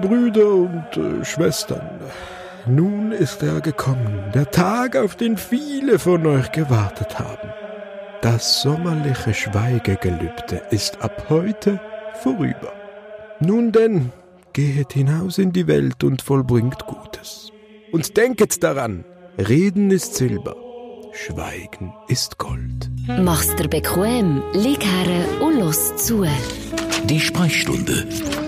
Brüder und äh, Schwestern, nun ist er gekommen, der Tag, auf den viele von euch gewartet haben. Das sommerliche Schweigegelübde ist ab heute vorüber. Nun denn, gehet hinaus in die Welt und vollbringt Gutes. Und denket daran, Reden ist Silber, Schweigen ist Gold. Mach's dir bequem, lieg her und los zu. Die Sprechstunde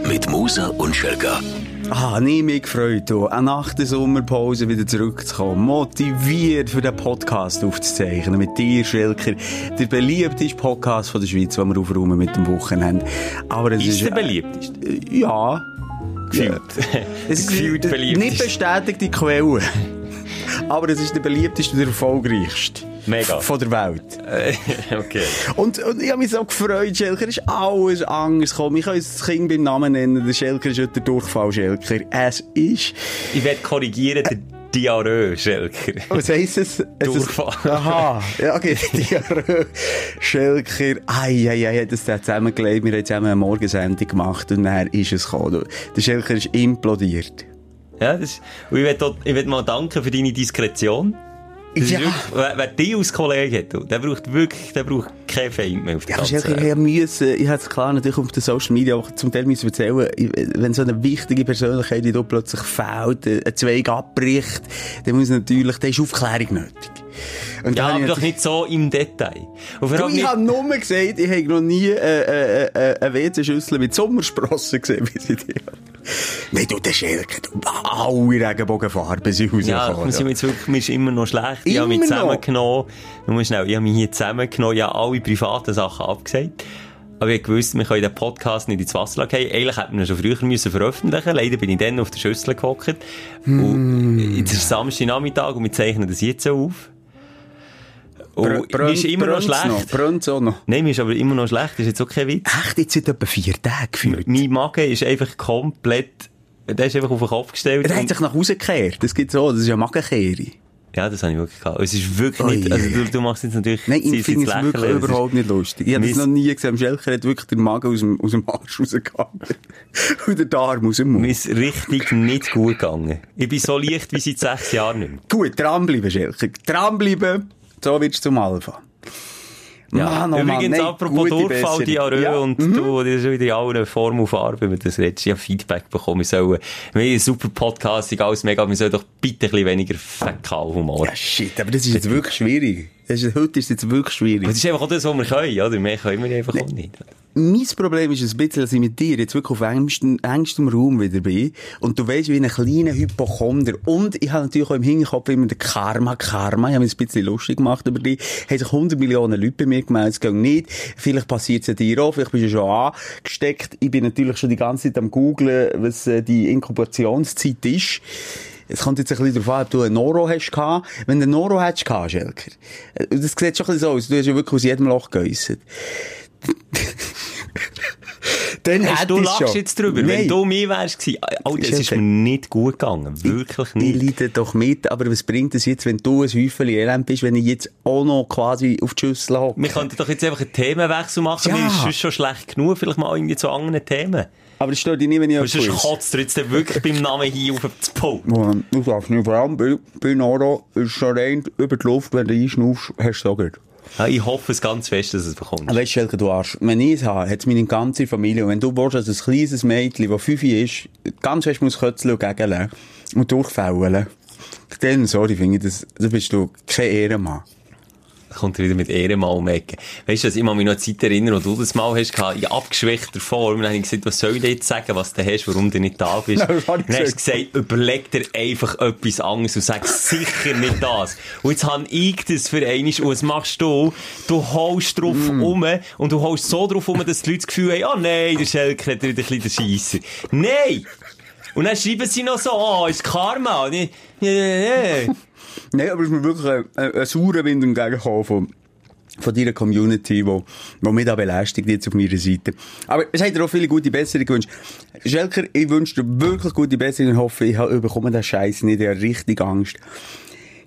mit Musa und Schelga. Ah, nie mich gefreut, hier, auch nach der Sommerpause wieder zurückzukommen. Motiviert für den Podcast aufzuzeichnen. Mit dir, Schelker. Der beliebteste Podcast von der Schweiz, den wir aufräumen mit dem Wochenende. Aber es Ist ist, der beliebteste? äh, ja. Gefühlt. Es ist Gefühlt beliebteste. nicht bestätigte Quelle. Aber es ist der beliebteste und der erfolgreichste. Mega. Von der Welt. okay. Und, und ich habe mich so gefreut, Schelker ist alles anders gekommen. Ich kann uns das Kind beim Namen nennen. Der Schelker ist heute der Durchfall, Schelker. Es ist... Ich werde korrigieren, der Diarrhoe, Schelker. Was heisst es? es Durchfall. Ist, aha. Ja, okay. Diarrhoe. Schelker. Ei, ei, ei, das hat zusammengelegt. Wir haben zusammen eine Morgensendung gemacht und dann ist es gekommen. Der Schelker ist implodiert. Ja, das, und ich will, ich will mal danken für deine Diskretion. Das Ja. wirklich, wer, wer dich als Kollege hat, der braucht wirklich, der braucht keinen Feind mehr auf der Ja, aber Schelker, ich müssen, ich habe es klar natürlich auf den Social Media auch zum Teil müssen erzählen, wenn so eine wichtige Persönlichkeit, die plötzlich fehlt, ein Zweig abbricht, dann muss natürlich, dann ist Aufklärung nötig. Und Ja, aber doch ich nicht so im Detail. Und Du, ich nicht, habe nur gesagt, ich habe noch nie äh, äh, äh, eine WC-Schüssel mit Sommersprossen gesehen, wie sie die haben. Nein, du, der Schelke, alle Regenbogenfarben sind ja, rausgekommen. wir sind jetzt wirklich, mir ist immer noch schlecht. Ich habe mich Immer zusammengenommen. Musst schnell, ich habe mich hier zusammengenommen, ich habe alle privaten Sachen abgesagt. Aber ich wusste, wir können den Podcast nicht ins Wasser gehen. Eigentlich hätten wir ihn schon früher müssen veröffentlichen Leider bin ich dann auf der Schüssel gehockt. Hm. Und jetzt ist Samstag Nachmittag und wir zeichnen das jetzt auf. Und Br- ist immer noch schlecht. Noch, brennt's auch noch. Nein, mir ist aber immer noch schlecht. Ist jetzt auch kein Witz. Echt, jetzt seit etwa vier Tagen gefühlt. Mein Magen ist einfach komplett, der ist einfach auf den Kopf gestellt. Er hat sich nach Hause gekehrt. Das gibt's auch, das ist ja Magenkehre. Ja, das habe ich wirklich gehabt. Es ist wirklich nicht, also du, du machst jetzt natürlich, Nein, ich finde es wirklich. Es ist- überhaupt nicht lustig. Ich habe das noch nie gesehen. Schelker hat wirklich den Magen aus dem, aus dem Arsch rausgegangen. Und der Darm aus dem Mund. Mir ist richtig nicht gut gegangen. Ich bin so leicht wie seit sechs Jahren nicht mehr. Gut, dranbleiben, Schelker. Dranbleiben. So wirst du zum Alpha. Ja, Mann, oh Mann, übrigens, nein, apropos Durchfall. Diarrhoe Ja. und du, das ist wieder in allen Formen und Farben, wenn wir das redest. Ich habe Feedback bekommen, wir sollen, wir haben einen super Podcast, ist alles mega, wir sollen doch bitte ein bisschen weniger Fäkalhumor. Ja, shit, aber das ist jetzt wirklich schwierig. Das ist, heute ist es jetzt wirklich schwierig. Das ist einfach auch das, was wir können, oder? Mehr können wir einfach auch nicht. Mein Problem ist ein bisschen, dass ich mit dir jetzt wirklich auf engstem, engstem Raum wieder bin. Und du weißt, wie ein kleiner Hypochonder. Und ich habe natürlich auch im Hinterkopf immer den Karma, Karma. Ich habe mich ein bisschen lustig gemacht über dich. Haben sich 100 Millionen Leute bei mir gemeldet, es geht nicht. Vielleicht passiert es ja dir auch, vielleicht bist du schon angesteckt. Ich bin natürlich schon die ganze Zeit am googlen, was äh, die Inkubationszeit ist. Es kommt jetzt ein bisschen darauf an, ob du einen Noro hast gehabt. Wenn du einen Noro hättest gehabt, Schelker. äh, Das sieht schon ein bisschen so aus. Du hast ja wirklich aus jedem Loch geäussert. Dann Weißt, hätte du lachst schon. jetzt drüber. Wenn Nein. du mir wärst Alter, es ist mir nicht gut gegangen. Wirklich Ich nicht. leide doch mit, aber was bringt es jetzt, wenn du ein Häufchen Elend bist, wenn ich jetzt auch noch quasi auf die Schüssel hocke? Wir könnten doch jetzt einfach einen Themenwechsel machen. Ja. Mir ist schon schlecht genug. Vielleicht mal irgendwie zu anderen Themen. Aber es stört dich nicht, wenn ich sonst etwas kotzt er jetzt wirklich beim Namen hier auf das Pult. Du darfst nicht, vor allem bei, bei Noro ist schon rein über die Luft, wenn du einschnaufst, hast du so gut. Ja, ich hoffe es ganz fest, dass es bekommt. Weißt du, du Arsch, wenn ich es habe, hat es meine ganze Familie. Und wenn du willst, dass ein kleines Mädchen, das fünf ist, ganz fest muss kötzeln und gegenlegen und durchfällen, dann, sorry, finde ich, das, da bist du kein Ehrenmann. Kommt er wieder mit Ehrenmal um die Ecke. Weißt du, dass ich mal mich noch an die Zeit erinnere, wo du das mal hast, in abgeschwächter Form, dann habe ich gesagt, was soll ich dir jetzt sagen, was du hast, warum du nicht da bist? Nein, dann hast du gesagt? überleg dir einfach etwas anderes und sag sicher nicht das. Und jetzt habe ich das für einmal, und was machst du? Du haust drauf Mm. um, und du haust so drauf um, dass die Leute das Gefühl haben, ah nein, der Schelker hat wieder ein bisschen den Scheisser. Nein! Und dann schreiben sie noch so, oh, ist Karma. Und ich, ja, ja, ja. Nein, aber es ist mir wirklich ein, ein, ein saurer Wind entgegengekommen von, von deiner Community, wo, wo mich da belästigt jetzt auf meiner Seite. Aber es hat dir auch viele gute Besserungen gewünscht. Schelker, ich wünsche dir wirklich gute Besserungen und hoffe, ich habe bekomme den Scheiß nicht, ich habe richtig Angst.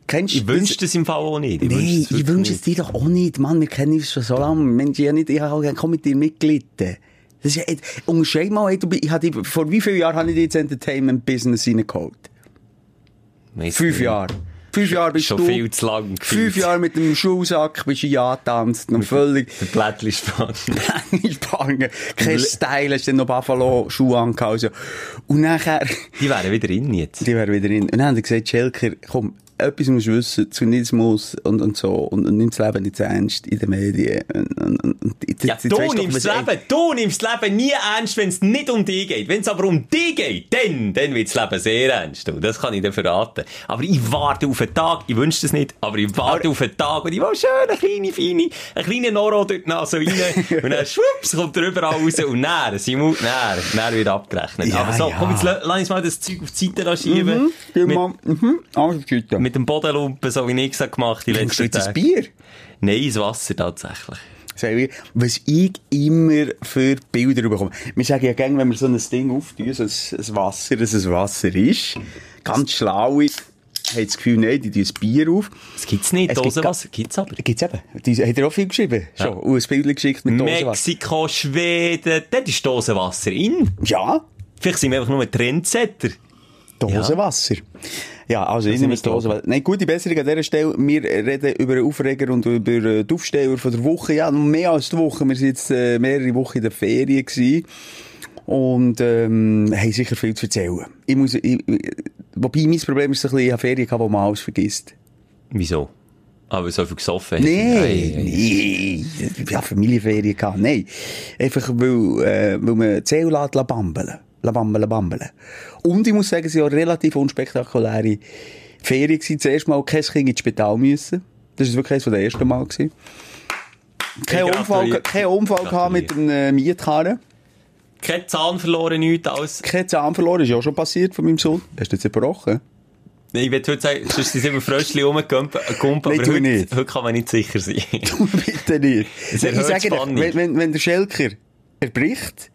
Kennst du Ich wünsche das im Fall auch nicht. Ich Nein, ich wünsche es dir doch auch nicht, Mann. Wir kennen uns schon so lange. Mensch, ich habe nicht, ich habe auch gerne mit dir mitgelitten. Das ist, ey, unterscheid mal, ey, du, ich hatte, vor wie vielen Jahren habe ich dich ins Entertainment-Business reingeholt? Fünf. Jahre. Fünf Jahre bist Schon du. viel zu lang. Fünf Jahre mit dem Schuhsack bist du ja getanzt und völlig Der Blättli spannend. Spangen. Kein Style, hast dann noch Buffalo-Schuhe angehauen. Also. Und nachher, Die wären wieder in jetzt. die wären wieder in. Und dann haben die gesagt, Schelker, komm, etwas musst du wissen, Zynismus und, und so, und, und nimm das Leben nicht zu ernst in den Medien. Und, und, und, und, Ja, jetzt- du doch, nimmst das Leben, du nimmst das Leben nie ernst, wenn es nicht um dich geht. Wenn es aber um dich geht, dann, dann wird das Leben sehr ernst. Du. Das kann ich dir verraten. Aber ich warte auf einen Tag, ich wünsche das nicht, aber ich warte auf einen Tag und ich will schön eine kleine, feine, einen kleinen Noro durch die Nase rein und dann schwupps, kommt er überall raus und näher, Simon, näher, näher wird abgerechnet. Ja, aber so, ja. komm, jetzt la- lass uns mal das Zeug auf die Seite schieben. Gib mit, mhm, alles Gute. Mit dem Bodenlumpen, so wie ich es gemacht die letzten Tage. Bier? Nein, ins Wasser tatsächlich. Was ich immer für Bilder bekomme. Wir sagen ja gerne, wenn wir so ein Ding auftun, so ein, Wasser, dass es Wasser ist, ganz schlau ist, hat das Gefühl, nein, die tun ein Bier auf. Das gibt's nicht, Es gibt Dosenwasser gibt's aber. Gibt's eben. Die hat er auch viel geschrieben. Schon. Und ein Bild geschickt mit Dosenwasser. Mexiko, Schweden, dort ist Dosenwasser in. Ja. Vielleicht sind wir einfach nur Trendsetter. Dosenwasser. Ja, also ich nehme glauben. Dosenwasser. Nein, gute Besserung an dieser Stelle. Wir reden über den Aufreger und über äh, die Aufsteller von der Woche. Ja, noch mehr als die Woche. Wir sind jetzt äh, mehrere Wochen in der Ferien gewesen. Und ähm, haben sicher viel zu erzählen. Ich muss, ich, ich- wobei mein Problem ist bisschen, ich habe Ferien gehabt, wo man alles vergisst. Wieso? Aber so viel gesoffen. Nee, nee. Ich habe Familienferien gehabt. Nein. Einfach, weil, äh, weil man die lässt bambeln. Lässt bambeln, bambeln. Und ich muss sagen, es waren auch relativ unspektakuläre Ferien gewesen. Zuerst mal kein Kind ins Spital müssen. Das war wirklich eines der ersten Mal. Gewesen. Kein Unfall, kein Unfall gehabt mit einem äh, Mietkarren. Kein Zahn verloren, nichts alles. Kein Zahn verloren, ist ja auch schon passiert von meinem Sohn. Hast du jetzt gebrochen? Nee, Ich würde heute sagen, sonst sind immer Fröschli rumgekumpelt, aber Nein, tu heute, nicht. heute kann man nicht sicher sein. Bitte nicht. Es Ich sage dir, wenn, wenn, wenn der Schelker erbricht,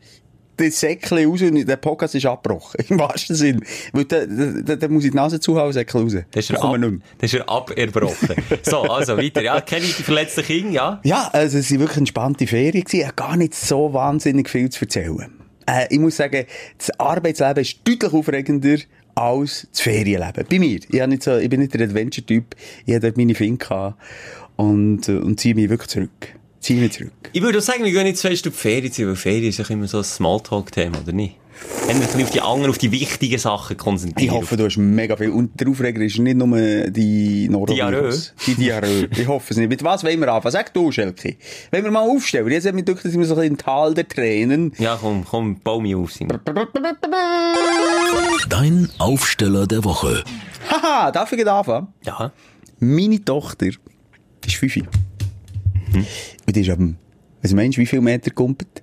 das Säckchen raus und der Podcast ist abgebrochen. Im wahrsten Sinn. Weil da, da, da muss ich die Nase zuhauen, Säckchen raus. Das ist er, ab, das ist er aberbrochen. so, also weiter. Ja, kenne ich die verletzten Kinder, ja? Ja, also es waren wirklich entspannte Ferien. Ich habe gar nicht so wahnsinnig viel zu erzählen. Äh, ich muss sagen, das Arbeitsleben ist deutlich aufregender als das Ferienleben. Bei mir. Ich, habe nicht so, ich bin nicht der Adventure-Typ. Ich hatte dort meine Finger und, äh, und ziehe mich wirklich zurück. Ziehe mich zurück. Ich würde auch sagen, wir gehen nicht zu fest auf die Ferien zu, weil Ferien ist ja immer so ein Smalltalk-Thema, oder nicht? Wenn wir ein bisschen auf die anderen, auf die wichtigen Sachen konzentrieren. Ich hoffe, du hast mega viel. Und der Aufreger ist nicht nur die Norovirus. Die Diarrhoe. Ich hoffe es nicht. Mit was wollen wir anfangen? Sag du, Schelke. Wenn wir mal aufstellen. Jetzt hat mich gedacht, dass wir so ein bisschen im Tal der Tränen. Ja, komm, komm, bau mich auf, Simon. Dein Aufsteller der Woche. Haha, darf ich anfangen? Ja. Meine Tochter ist fünf. Mhm. Und die ist dem, was meinst du, wie viel Meter kumpelt?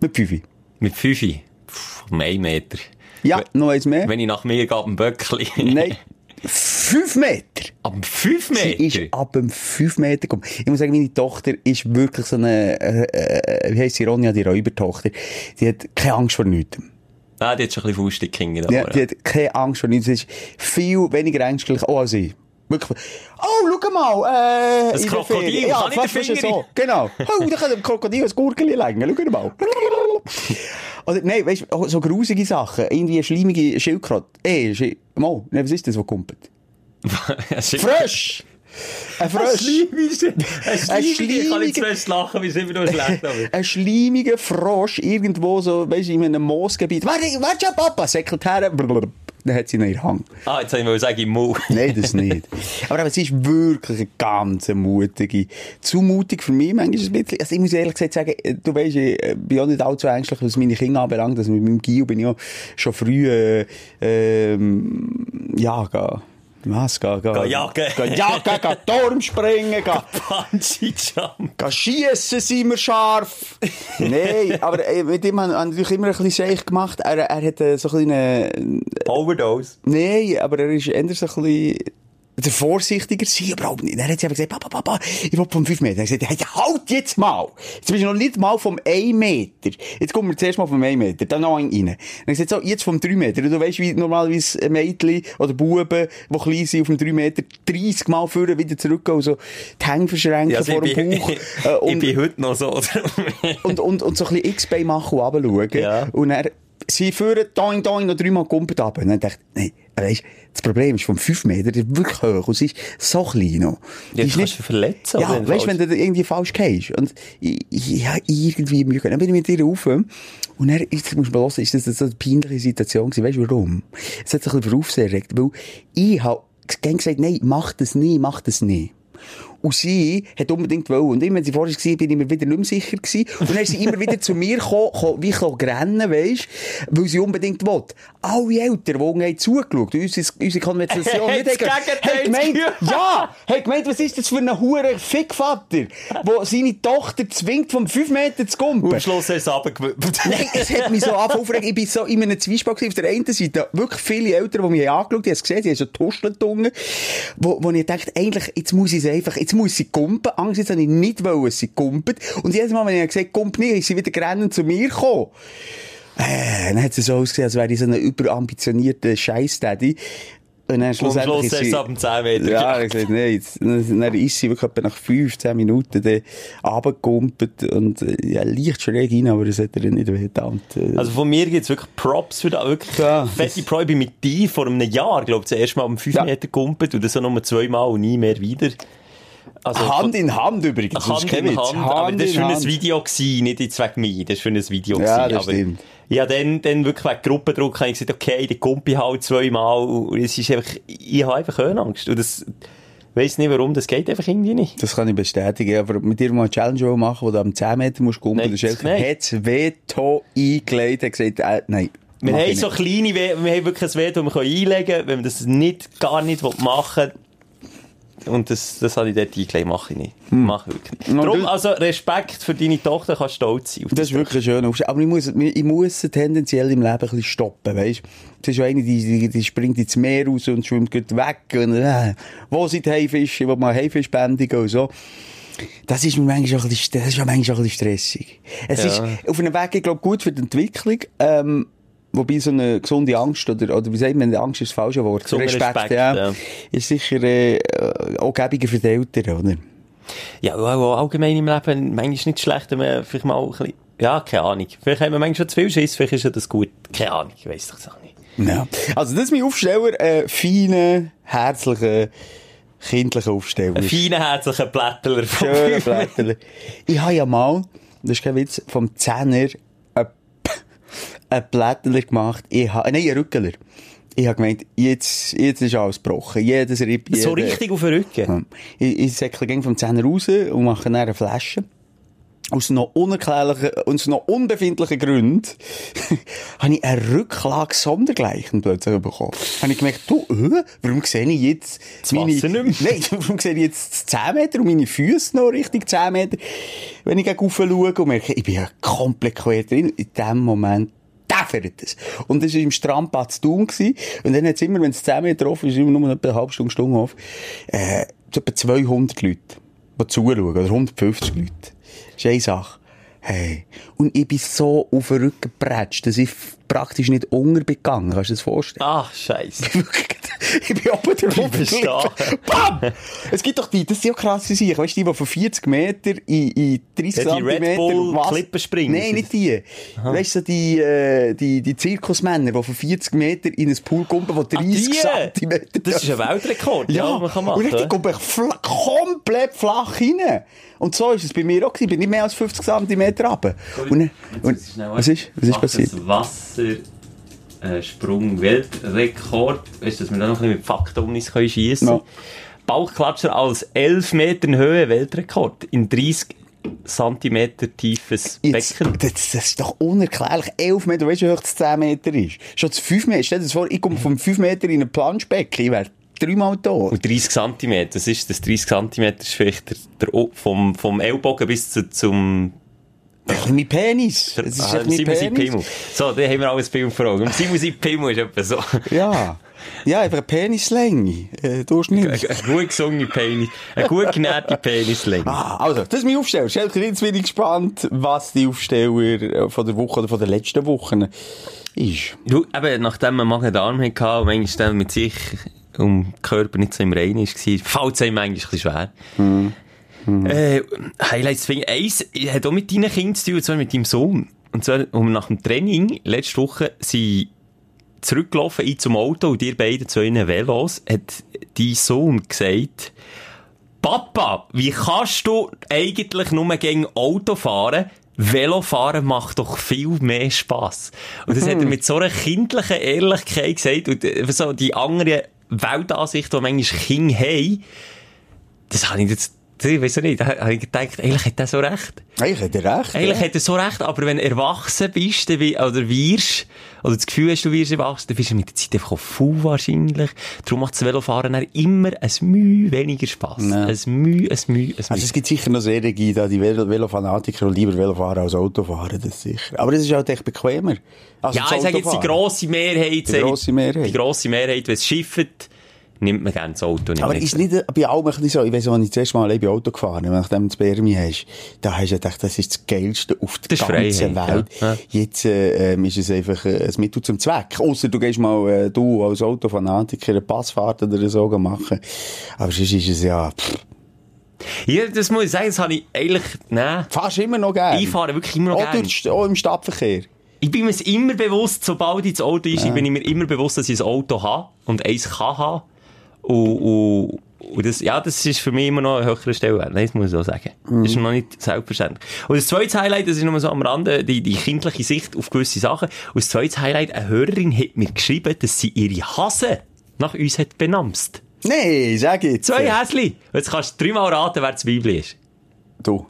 Mit fünf. Mit Fünfi. Pff, um einen Meter. Ja, noch eins mehr. Wenn ich nach mir gehe, ein Böckli. Nein. Fünf Meter! Ab fünf Sie Meter? ist ab 5 Meter gekommen. Ich muss sagen, meine Tochter ist wirklich so eine, äh, äh, wie heisst sie, Ronja, die Räubertochter. Die hat keine Angst vor nichts. Ah, die hat schon ein bisschen faustig Kinder. Ja, die hat keine Angst vor nichts. Sie ist viel weniger ängstlich auch als ich. Wirklich. Oh, schau mal, äh, Ein der Krokodil. Ja, kann ich den so. Genau. Oh, da kann dem Krokodil ein Gurkeli legen. Schau mal. Oder, nein, weißt du, so grusige Sachen. Irgendwie schleimige Schildkröte. Ey, Schi mal, nee, was ist das, was kumpelt? Frösch! Ein Frösch! Ein Ein Schleimige. Ich kann schleimiger- zuerst lachen, weil es immer noch schlecht aber. Ein schleimiger Frosch irgendwo so, weißt du, in einem Moosgebiet. Warte, warte schon, Papa, säckelt her. Dann hat sie noch ihren Hang. Ah, jetzt wollte ich sagen, im Mund. Nein, das nicht. Aber eben, sie ist wirklich eine ganz mutige. Zu mutig für mich manchmal ein bisschen. Also ich muss ehrlich gesagt sagen, äh, du weisst, ich äh, bin auch nicht allzu ängstlich, was meine Kinder anbelangt. Also mit meinem Gio bin ich auch schon früh, äh, ähm, ja, ga, was, ga, ga, Ga jagen. Ga jagen, ga Turm springen, ga, Bungee Jump. ga schiessen sind wir scharf. Nein, aber äh, mit ihm haben wir natürlich immer ein bisschen Seich gemacht. Er, er hat äh, so ein bisschen, äh, Overdose. Nein, aber er ist eher so ein bisschen der vorsichtiger sein, überhaupt nicht. Dann hat sie einfach gesagt, Papa, Papa, ich will vom 5 Meter. Dann hat gesagt, hey, halt jetzt mal! Jetzt bist du noch nicht mal vom 1 Meter. Jetzt kommen wir zuerst mal vom 1 Meter, dann noch einen rein. Dann gesagt, so, jetzt vom 3 Meter. Und du weißt, wie normalerweise ein Mädchen oder Buben, die klein sind, auf dem 3 Meter, 30 Mal führen, wieder zurückgehen, und so die Hänge verschränken Ja, also vor ich dem Bauch. Äh, ich und, bin heute noch so. und, und, und so ein bisschen X-Bein machen und runterschauen. Ja. Und dann, sie führen, doing, doing, noch dreimal kumpelt ab. Und dann dachte ich, nee, weisst, das Problem ist, vom 5 Meter, ist wirklich hoch. Und sie ist so klein noch. Die Ja, ist dich verletzen. ja, weißt wenn du irgendwie falsch gehst. Und ich, ich, habe irgendwie Mühe. Dann bin ich mit ihr rauf. Und dann, jetzt musst du mal hören, ist das so eine peinliche Situation gewesen. Weißt du warum? Es hat sich ein bisschen Aufsehen erregt. Weil ich habe gesagt, nein, mach das nie, mach das nie. Und sie hat unbedingt wollen. Und immer, wenn sie vorher war, bin ich mir wieder nicht mehr sicher gewesen. Und dann ist sie immer wieder zu mir gekommen, wie ich rennen, weisst, weil sie unbedingt will. Alle Eltern, die haben zugeschaut, und unsere, unsere Konversation Hat's nicht haben- haben gemeint, ja, hat gemeint, was ist das für ein hure Fickvater, der seine Tochter zwingt, vom 5 Meter zu Und kumpen. am Schluss du es runtergewippt. Nein, es hat mich so aufregen. Ich bin so in einem Zwiespalt. Auf der einen Seite wirklich viele Eltern, die mich haben angeschaut haben, die haben es gesehen, die haben so tuschelt unten, wo, wo ich dachte, eigentlich, jetzt muss ich sie einfach, jetzt muss sie kumpen. Angst habe ich nicht wollen, sie kumpelt. Und jedes Mal, wenn ich gesagt kump nicht, ist sie wieder grennend zu mir gekommen. Äh, dann hat sie so ausgesehen, als wäre ich so ein überambitionierter Scheiß-Daddy. Und dann schlussendlich Schluss ist sie... es ab dem 10 Meter. Ja, ich gesagt, nee, jetzt, dann dann ist sie wirklich nach 15 Minuten dann runtergekumpelt und, ja, leicht schräg rein, aber das hat ihr nicht. Und, äh, Also von mir gibt's wirklich Props für das. Wirklich Ja. fette Pro. Ich bin mit dir vor einem Jahr, glaube ich, das erste Mal um 5 Ja. Meter gegumpelt und das so nur zweimal und nie mehr wieder. Also, Hand in Hand übrigens. Hand in Witz. Hand, aber das war für ein Hand. Video gewesen, nicht jetzt wegen mir, das war für ein Video Ja, gewesen. das stimmt. Ja, dann, dann wirklich wegen Gruppendruck habe ich gesagt, okay, der Kumpi halt zweimal und es ist einfach, ich habe einfach Höhenangst und das, weiss nicht warum, das geht einfach irgendwie nicht. Das kann ich bestätigen. Aber mit dir mal eine Challenge machen, wo du am 10 Meter musst kumpeln, das ist hat das Veto eingelegt, hat gesagt, äh, nein. Wir haben so kleine, We wir haben wirklich ein Veto, das wir einlegen können, wenn wir das nicht, gar nicht machen will. Und das, das habe ich dort eingelegt, mache ich nicht. Mache ich wirklich nicht. Darum, du- also Respekt für deine Tochter, kannst stolz sein. auf Das ist wirklich Aufstieg. Aber ich muss, ich muss tendenziell im Leben ein bisschen stoppen, weißt Das ist ja eine, die, die, die springt ins Meer raus und schwimmt gleich weg. Und, äh, wo sind die Haifische, wo man Haifisch bändigen und so. Das ist mir manchmal auch ein bisschen, das ist ja manchmal auch ein bisschen stressig. Es Ja. ist auf einem Weg, ich glaube, gut für die Entwicklung, ähm, Wobei so eine gesunde Angst, oder, oder wie sagt man, Angst ist das falsche Wort. Gesunder Respekt, ja, ja. Ist sicher, äh, auch gäbiger für die Eltern, oder? Ja, auch allgemein im Leben, manchmal ist nicht schlecht, wenn man vielleicht mal ein bisschen, ja, keine Ahnung. Vielleicht haben wir manchmal schon zu viel Schiss, vielleicht ist ja das gut. Keine Ahnung, ich weiss doch auch nicht. Ja. Also, das ist mein Aufsteller, äh, feiner, herzlicher, kindlicher Aufsteller. Ein feiner, herzlicher Blättler. von Schöner. Blätterle. Ich habe ja mal, das ist kein Witz, vom Zehner ein, ein Blätterle gemacht. Ich habe, nein, ein Rückeler. Ich habe gemeint, jetzt, jetzt ist alles gebrochen. Jedes Ripp, So jeder- richtig auf den Rücken. Ja. Ich, ich säckle gegen vom Zehner raus und mache dann eine Flasche. Aus noch unerklärlichen, aus noch unbefindlichen Gründen habe ich eine Rücklage sondergleichen plötzlich bekommen. Habe ich gemerkt, du, äh, warum sehe ich jetzt Das. Nein, warum sehe ich jetzt 10 Meter und meine Füße noch richtig 10 Meter, wenn ich gegen rauf schaue und merke, ich bin ja komplett quer drin. In dem Moment däffert es. Und das war im Strandbad zu tun. gewesen. Und dann hat es immer, wenn es 10 Meter offen ist, immer nur etwa eine halbe Stunde, Stunde auf, äh, etwa 200 Leute, die zuschauen, oder 150 Leute. Das ist eine Sache. Hey. Und ich bin so auf den Rücken gepratscht, dass ich praktisch nicht untergegangen Kannst du dir das vorstellen? Ach, scheiße. ich bin oben verstehe. gelegen. Bam! Es gibt doch die, das sind ja krasse Sachen. Weißt du, die, die von 40 Meter in, in 30 Ja, die Red Zentimeter Bull was- Klippenspringer. Nein, nicht die. Weißt du, die, äh, die, die Zirkusmänner, die von 40 Meter in ein Pool kommen, die 30 Ah, die? Zentimeter. Das ist ein Weltrekord, ja, man kann machen. Und die kommen fla komplett flach rein. Und so ist es bei mir auch gewesen. Ich bin nicht mehr als 50 Zentimeter runter. Und, dann- und, was ist, was ist passiert? Wasser, äh, Sprung, Weltrekord. Weißt du, dass wir da noch ein bisschen mit Fakten um uns können schiessen Ja. Bauchklatscher als 11 Meter Höhe Weltrekord. In 30 Zentimeter tiefes Jetzt, Becken. das, das ist doch unerklärlich. 11 Meter, weißt du, wie hoch das 10 Meter ist? Schon zu 5 Meter. Stell dir das vor, ich komme von 5 Meter in ein Planschbecken. Ich wäre dreimal tot. Und 30 Zentimeter, das ist, das 30 Zentimeter ist vielleicht der, der, vom, vom Ellbogen bis zu, zum, Das ist mein Penis. Das ist Ah, echt mein Simon. Pimmel. So, dann haben wir alles Film vor Augen. Und Simon sein Pimmel ist etwa so. Ja. Ja, einfach eine Penislänge. Äh, durchschnittlich. Eine gut gesungene Penis, eine gut genährte Penislänge. Ah, also, das ist mein Aufsteller. Schelker, jetzt bin ich gespannt, was die Aufsteller äh, von der Woche oder von der letzten Wochen ist. Du, eben, nachdem man Magen-Darm hatte und manchmal mit sich um den Körper nicht so im Reinen war, fällt es einem eigentlich ein bisschen schwer. Äh, Highlights finde ich, eins hat auch mit deinen Kindern zu tun, und zwar mit deinem Sohn. Und zwar, um nach dem Training, letzte Woche, sind zurückgelaufen ein zum Auto und ihr beide zu ihren Velos, hat dein Sohn gesagt, Papa, wie kannst du eigentlich nur gegen Auto fahren? Velofahren macht doch viel mehr Spass. Und das hat er mit so einer kindlichen Ehrlichkeit gesagt und äh, so die andere Weltansicht, die manchmal Kinder haben, das habe ich jetzt, ich weiß nicht, da habe ich gedacht, eigentlich hat er so recht. Eigentlich hat er recht. Eigentlich ja. hat er so recht, aber wenn du erwachsen bist, oder wirst, oder das Gefühl hast, du wirst erwachsen, dann bist du mit der Zeit einfach faul wahrscheinlich. Darum macht das Velofahren immer ein Mühe weniger Spass. Ja. Ein Mühe, ein Mühe, ein Mühe. Also es gibt sicher noch sehr die, da, die Velo Velofanatiker, die lieber Velo fahren als Auto fahren, das sicher. Aber das ist halt echt bequemer. Also ja, ich sage jetzt die Autofahren. grosse Mehrheit. Die grosse Mehrheit. Die grosse Mehrheit, wenn es schifft, nimmt man gerne das Auto. nimmt Aber ist nicht bei allem ein bisschen so, ich weiss, als ich das erste Mal allein Auto gefahren bin, nachdem du das Bermi hast, da hast du gedacht, das ist das Geilste auf der ganzen Welt. ja. Ja. Jetzt äh, ähm, ist es einfach äh, ein Mittel zum Zweck. Ausser du gehst mal, äh, du als Autofanatiker, eine Passfahrt oder so machen. Aber sonst ist es ja, pff, Ja, das muss ich sagen, das habe ich eigentlich, nein. fast immer noch gerne. Ich fahre wirklich immer noch Auch, gerne. durch, auch im Stadtverkehr. Ich bin mir immer bewusst, sobald ich das Auto ist, ich bin mir immer bewusst, dass ich ein Auto habe und eins kann haben. Und, und, und das, ja, das ist für mich immer noch eine höhere Stelle. Nein, das muss ich auch sagen. Das ist noch nicht selbstverständlich. Und das zweite Highlight, das ist nur so am Rande, die, die kindliche Sicht auf gewisse Sachen. Und das zweite Highlight, eine Hörerin hat mir geschrieben, dass sie ihre Hase nach uns hat benamst. Nee, sag jetzt. Zwei Häsli. Jetzt kannst du dreimal raten, wer das Weibli ist. Du.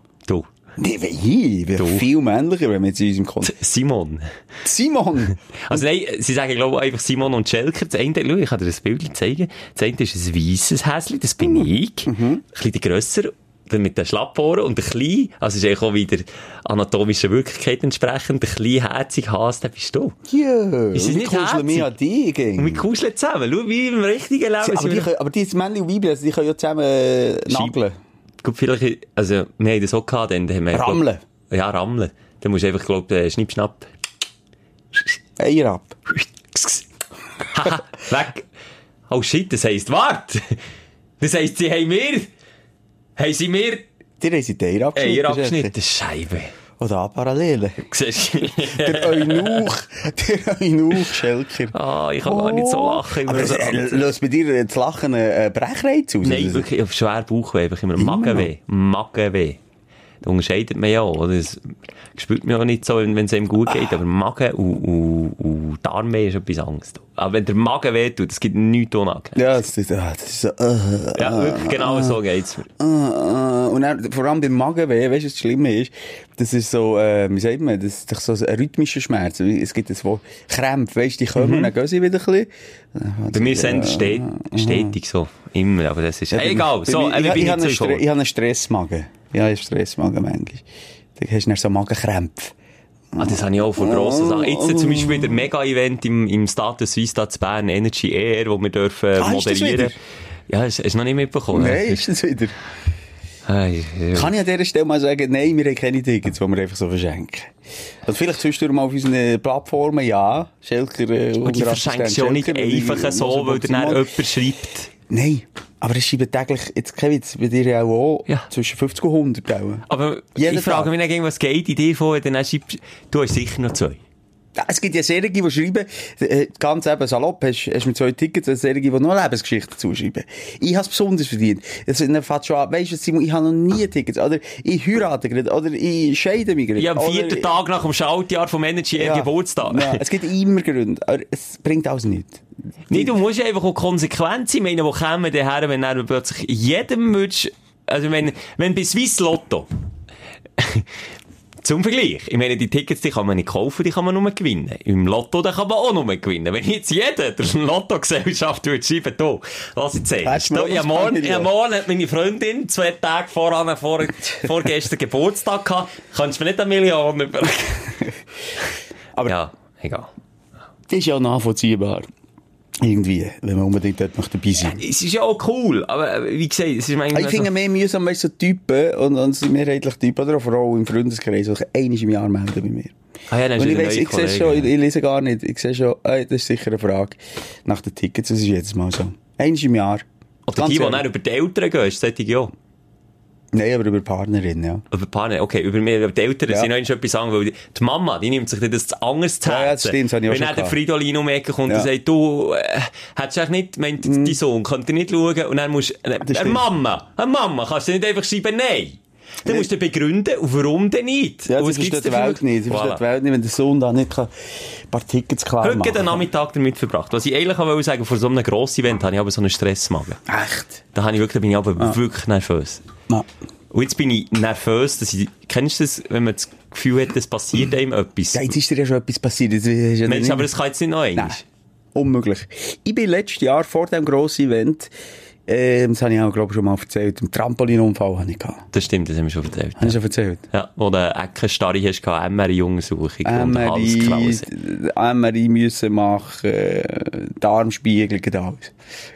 Nee, wie ich? Wäre viel männlicher, wenn wir jetzt in unserem Kontext... Simon. Simon! Also nein, sie sagen, glaube ich, einfach Simon und Schelker. Das eine, schau, ich kann dir das Bild zeigen. Das eine ist ein weisses Häschen, das bin ich. Ein bisschen grösser, dann mit den Schlappohren und der kleine, also ist eigentlich auch wieder anatomischen Wirklichkeit entsprechend, der kleine, herzige Hase, der bist du. Ja, Ist es und nicht kuscheln mich an die Und wir kuscheln zusammen. Schau, wie im richtigen Leben. Aber sind die, wir- können, aber die Männchen und Weibchen, also die können ja zusammen äh, nageln. Gut, vielleicht, also, wir haben das auch gehabt, dann, dann haben wir, Rammeln. Glaub, ja, rammeln. Dann musst du einfach, glaub, äh, schnipp, schnapp. Eier ab. Haha, weg. Oh shit, das heisst, warte! Das heisst, sie haben mir, haben sie mir Die haben sie die Eier abgeschnitten. Eier abgeschnitten. Scheibe. Oder auch Parallelen. Siehst du? Der Eunuch, der Eunuch, Schelker. Ah, ich kann gar nicht so lachen. Aber so äh, löst bei dir das Lachen einen Brechreiz aus? Nein, Also, wirklich, schwer Bauchweh, einfach immer Magenweh. Magenweh. Da unterscheidet man ja, oder? Das spürt man auch nicht so, wenn es einem gut geht, aber Magen und, und, und Darmweh ist etwas Angst. Aber wenn der Magen weh tut, es gibt nichts unangenehm. Ja, das ist, ah, das ist so, äh, Ja, wirklich, genau so geht's mir. äh. Und dann, vor allem beim Magenweh, weißt du, was das Schlimme ist? Das ist so, äh, wie sagt man, das ist so ein rhythmischer Schmerz. Es gibt das Wort Krämpfe, weißt du, die kommen und dann gehen sie wieder ein bisschen. Bei mir sind stet stetig so. Immer, aber das ist, Ja, egal. So, ich, ich, ich ich habe einen Stressmagen. Ja, einen Stressmagen manchmal. Da hast du dann so Magenkrämpfe. Ah, das habe ich auch von grossen Sachen. Jetzt äh, zum Beispiel der Mega-Event im, im Status Suisse da zu Bern, Energy Air, wo wir dürfen äh, Ah, moderieren. wieder? Ja, hast hast du noch nicht mitbekommen? Nein, ist das wieder. Hey, ja. Kann ich an dieser Stelle mal sagen, nein, wir haben keine Tickets, die wir einfach so verschenken. Also vielleicht zwischendurch mal auf unseren Plattformen, ja. Schelker, äh, Und die verschenkst du ja nicht einfach so, weil dir dann jemand schreibt. Nein, aber es schreiben täglich, jetzt Kevin, bei dir auch, Ja. zwischen 50 und 100 auch. Aber Jeden ich frage Tag. mich dann, was geht in dir vor, dann schreibst du hast sicher noch zwei. Es gibt ja Serien, die schreiben, äh, ganz eben salopp, hast, hast mir zwei Tickets, eine Serie, die noch Lebensgeschichten zuschreiben. Ich habe es besonders verdient. Es fängt schon an, weisst du, Simon, ich habe noch nie Tickets, oder ich heirate gerade, oder ich scheide mich gerade. Ich am oder vierten Tag nach dem Schaltjahr vom Energy Ja. Geburtstag. Ja, es gibt immer Gründe, aber es bringt alles nichts. Nee, du musst einfach auch konsequent sein. Meine, wo kommen die her, wenn dann plötzlich jedem würdest, also wenn, wenn bei Swiss Lotto, zum Vergleich, ich meine, die Tickets, die kann man nicht kaufen, die kann man nur gewinnen. Im Lotto, da kann man auch nur gewinnen. Wenn jetzt jeder der Lotto-Gesellschaft würde schreiben, du, lass ich sehen. Ja, morgen, ja, morgen hat meine Freundin zwei Tage voran, vor, vorgestern Geburtstag gehabt. Kannst du mir nicht eine Million überlegen? Aber- ja, egal. Das ist ja nachvollziehbar. Irgendwie, wenn man unbedingt dort noch dabei sein Es ist ja auch cool, aber äh, wie gesagt, es ist manchmal Ich finde mehr mühsam, weißt so Typen, und, und sind mehrheitlich Typen, oder auch Frauen im Freundeskreis, die sich einmal im Jahr melden bei mir. Ah ja, dann Und ich weiss, ich sehe schon, ich, ich lese gar nicht, ich sehe schon, ey, das ist sicher eine Frage nach den Tickets, das ist jedes Mal so. Einmal im Jahr. Oder die, die dann über die Eltern gehen, ist solche ja. Nein, aber über Partnerin, ja. Über Partner, okay, über mir, über die Eltern, Ja. sind noch etwas sagen, weil die, die Mama, die nimmt sich das anders zu Ja, ja, Herzen. das stimmt, das habe ich auch Wenn schon dann der. Fridolin um die Ecke kommt Ja. und sagt, du, äh, hättest du nicht, meint Mhm. dein Sohn, könnt ihr nicht schauen, und dann musst äh, stimmt. Mama, äh, Mama, kannst du nicht einfach schreiben, nein. Dann musst du begründen, warum denn nicht? Ja, sie gibt's versteht die? Welt nicht. Sie Voilà. versteht die Welt nicht, wenn der Sohn da nicht kann ein paar Tickets klar Heute machen den Nachmittag damit verbracht. Was ich eigentlich auch sagen, vor so einem grossen Event habe ich aber so einen Stressmagen. Echt? Da habe ich wirklich, da bin ich aber Ah. wirklich nervös. Ja. Und jetzt bin ich nervös, dass ich, kennst du das, wenn man das Gefühl hat, es passiert einem etwas? Ja, jetzt ist dir ja schon etwas passiert. Jetzt ja Mensch, aber das kann jetzt nicht noch einmal. Nein. Unmöglich. Ich bin letztes Jahr vor dem grossen Event, ähm, das habe ich auch, glaube ich, schon mal erzählt, im Trampolinunfall habe ich gehabt. Das stimmt, das haben wir schon erzählt. Habe ich schon erzählt? Ja, wo du eine Eckenstarre hast, MRI-Untersuchung und alles MRI, müssen machen, äh, Darmspiegel, geht alles.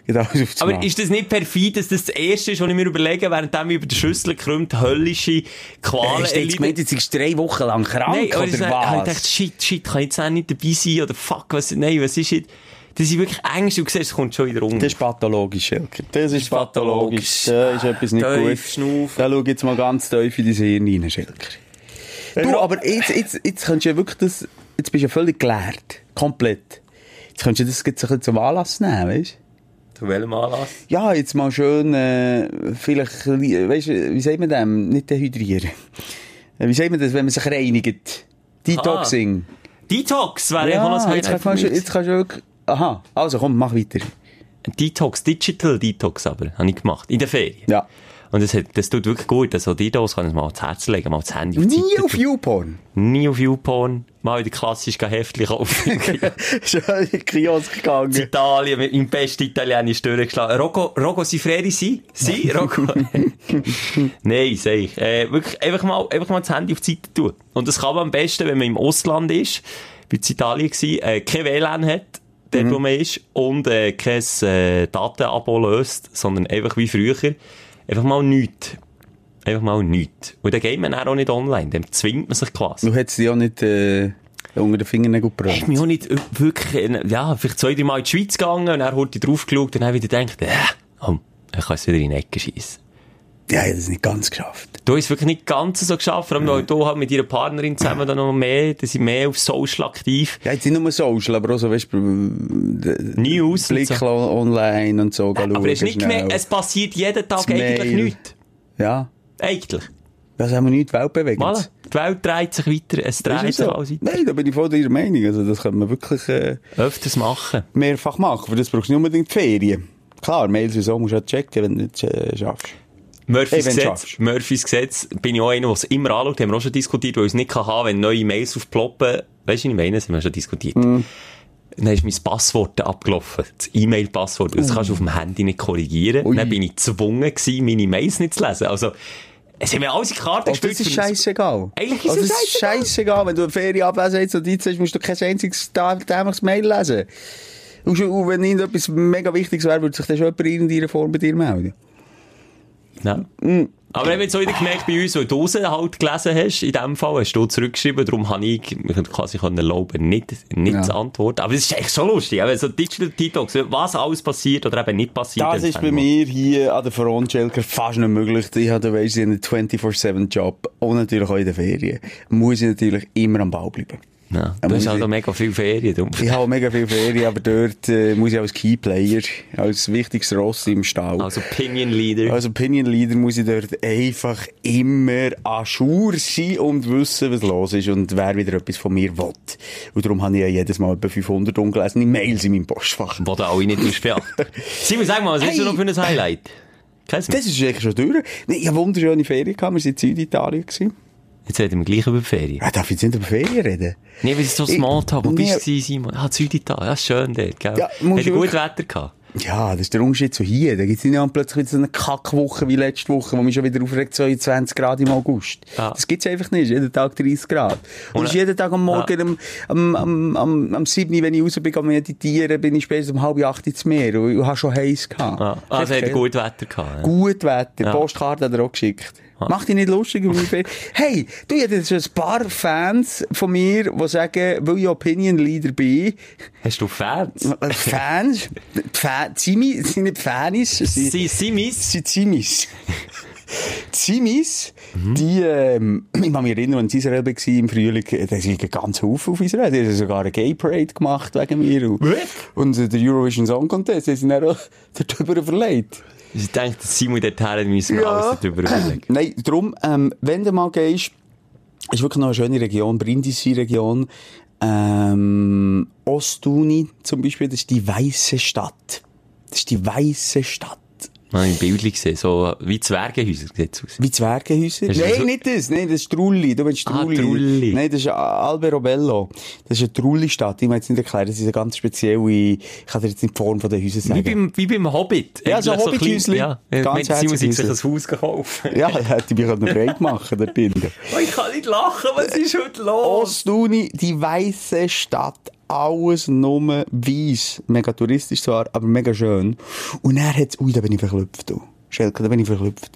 Geht alles aufs Aber ist das nicht perfid, dass das das Erste ist, was ich mir überlege, während ich über die Schüssel krümmt, höllische Qualen du jetzt gemeint, jetzt ist drei Wochen lang krank, Nein, oder habe ich was? gedacht, shit, shit, kann ich jetzt auch nicht dabei sein, oder fuck, was, nein, was ist jetzt? Das ist wirklich Ängste, du siehst, es kommt schon wieder um. Das ist pathologisch, Schelker. Das ist pathologisch. pathologisch. Da ist etwas nicht Tief gut. schnaufen. Da schau jetzt mal ganz tief in dein Hirn rein, Schelker. Du, aber jetzt, jetzt, jetzt könntest du ja wirklich das, jetzt bist du ja völlig geleert. Komplett. Jetzt könntest du das jetzt ein bisschen zum Anlass nehmen, weißt du? Zu welchem Anlass? Ja, jetzt mal schön, äh, vielleicht, weißt du, wie sagt man dem? Nicht dehydrieren. Äh, Wie sagt man das, wenn man sich reinigt? Detoxing. Detox wäre ja, auch noch Ja, ein kannst, du, jetzt kannst du wirklich, aha, also komm, mach weiter. Detox, Digital Detox aber, habe ich gemacht. In der Ferien. Ja. Und das, hat, das tut wirklich gut. Also, Detox kann ich mal ans Herz legen, mal das Handy auf die Nie Seite auf. YouPorn. Nie auf YouPorn. Mal wieder klassisch Heftchen kaufen. Schon in den Kiosk in gegangen. Italien mit meinem besten Italienisch durchgeschlagen. Rocco, Rocco Sifreri, sie? Sie, Rocco? Nein, sag ich. Äh, wirklich, einfach mal, einfach mal das Handy auf die Seite tun. Und das kann man am besten, wenn man im Ausland ist, in Italien gewesen, äh, kein WLAN hat, dort wo man ist, und äh, kein äh, Datenabo löst, sondern einfach wie früher, einfach mal nichts. Einfach mal nichts. Und dann geht man dann auch nicht online, dann zwingt man sich quasi. Du hättest dich auch nicht äh, unter den Ich gebracht. bin auch nicht äh, wirklich, äh, ja, vielleicht zwei, drei Mal in die Schweiz gegangen und dann hat er drauf geschaut und dann wieder gedacht, äh, komm, ich kann es wieder in die Ecke schießen. Ja, ich habe das nicht ganz geschafft. Du hast es wirklich nicht ganz so geschafft, vor allem weil du halt mit ihrer Partnerin zusammen dann noch mehr, die sind mehr auf Social aktiv. Ja, jetzt nicht nur Social, aber auch so, weißt du, News und Blick so. online und so. Aber es ist nicht gemerkt, es passiert jeden Tag eigentlich nichts. Ja. Eigentlich. Das haben wir nicht weltbewegend. Voilà. Die Welt dreht sich weiter, es dreht sich alles weiter. Nein, da bin ich voll deiner Meinung. Also, das könnte man wirklich äh, Öfters machen. mehrfach machen. Für das brauchst du nicht unbedingt Ferien. Klar, Mails und so musst du auch checken, wenn du nicht äh, schaffst. Murphys Ey, wenn du Gesetz. Murphys Gesetz, bin ich auch einer, der es immer anschaut, haben wir auch schon diskutiert, weil ich es nicht kann haben, wenn neue Mails aufploppen. Weißt du, ich meine? Das haben wir schon diskutiert. Mhm. Dann ist mein Passwort abgelaufen. Das E-Mail-Passwort. Das kannst du auf dem Handy nicht korrigieren. Ui. Dann bin ich gezwungen gewesen, meine Mails nicht zu lesen. Also, es haben mir die Karten Oh, das ist scheißegal. Eigentlich ist also, es ist scheißegal. Wenn du eine Ferien abwesen und hast, musst du kein einziges dämliches Mail lesen. Und wenn irgendetwas mega Wichtiges wäre, würde sich dann schon jemand in irgendeiner Form bei dir melden. Ja. Mm. Aber ich habe jetzt auch wieder gemerkt bei uns, weil du halt gelesen hast, in dem Fall, hast du zurückgeschrieben, darum habe ich mir quasi können erlauben, nicht, nicht Ja. zu antworten. Aber es ist echt so lustig, so Digital Detox, was alles passiert oder eben nicht passiert. Das ist bei mir hier an der Front, Schelker, fast nicht möglich. Ich habe, habe einen 24-7-Job. Und natürlich auch in den Ferien. Muss ich natürlich immer am Ball bleiben. Ich- Ja, du hast ich- also mega viel Ferien. Ich habe mega viele Ferien, aber dort äh, muss ich als Keyplayer, als wichtigstes Ross im Stall. Also Opinion Leader. Als Opinion Leader muss ich dort einfach immer an Schur sein und wissen, was los ist und wer wieder etwas von mir will. Und darum habe ich ja jedes Mal etwa 500 ungelesene Mails in meinem Postfach. Wo du alle nicht beachten. Simon, sag mal, was hast du Hey. noch für ein Highlight? Kennst du Das ist eigentlich schon durch. Nee, ich habe wunderschöne Ferien gehabt. Wir waren in Süditalien. gewesen. Jetzt reden wir gleich über die Ferien. Ah, darf ich jetzt nicht über Ferien reden? Nee, weil es so Smalltalk. Wo bist du, Simon? Ah, Süditalien. Ja, schön dort, gell? Ja, musst Hat gut Wetter gehabt? Ja, das ist der Unterschied zu hier. Da gibt's nicht dann plötzlich wieder so eine Kackwoche wie letzte Woche, wo mich schon wieder aufregt, 22 Grad im August. Ja. Das gibt's einfach nicht. Jeden Tag 30 Grad. Und, Und- es jeden Tag am Morgen am, am, am, am, am 7, wenn ich raus bin, am meditieren, bin ich spätestens um halb 8 ins Meer und ich habe schon heiß gehabt. Das also hat er geil. gut Wetter gehabt. Ja. Gut Wetter. Ja. Postkarte hat er auch geschickt. Mach dich nicht lustig über mich. Hey, du, ich hätte ein paar Fans von mir, die sagen, weil ich Opinion Leader bin, Hast du Fans? äh, Fans, Fa- Zimi, sind nicht sind, Sie, Sie miss? es sind Zimis. Zimis, die, ähm, ich kann mich erinnern, als ich in Israel war im Frühling, äh, da sind ganz Haufen auf Israel. Die haben sogar eine Gay Parade gemacht wegen mir. Und, und äh, der Eurovision Song Contest, die sind dann auch darüber verleiht. Ich denke, dass Simon dorthin müssen wir alles darüber überlegen. Nein, darum, ähm, wenn du mal gehst, ist wirklich noch eine schöne Region, Brindisi-Region, ähm, Ostuni zum Beispiel, das ist die weiße Stadt. Das ist die weiße Stadt. Ich habe ein Bild gesehen, so wie Zwergenhäuser sieht es aus. Wie Zwergenhäuser? Hast Nein, so- nicht das. Nein, das ist Trulli. Du meinst Ah, Trulli. Trulli. Nein, das ist Alberobello. Das ist eine Trulli-Stadt. Ich muss jetzt nicht erklären, das ist eine ganz spezielle, ich kann dir jetzt nicht die Form von den Häusern Wie sagen. beim, wie beim Hobbit. Ja, so Eigentlich Hobbit-Häuschen. Ja, Ganz Ganz Simon sich ein Haus gekauft. ja, hätte ich mich können breit machen dort drin. Oh, ich kann nicht lachen, was ist heute los? Ostuni, die weiße Stadt. Alles nur weiss. Mega touristisch zwar, aber mega schön. Und er hat's, ui, da bin ich verklüpft, du. Schelke, da bin ich verklüpft.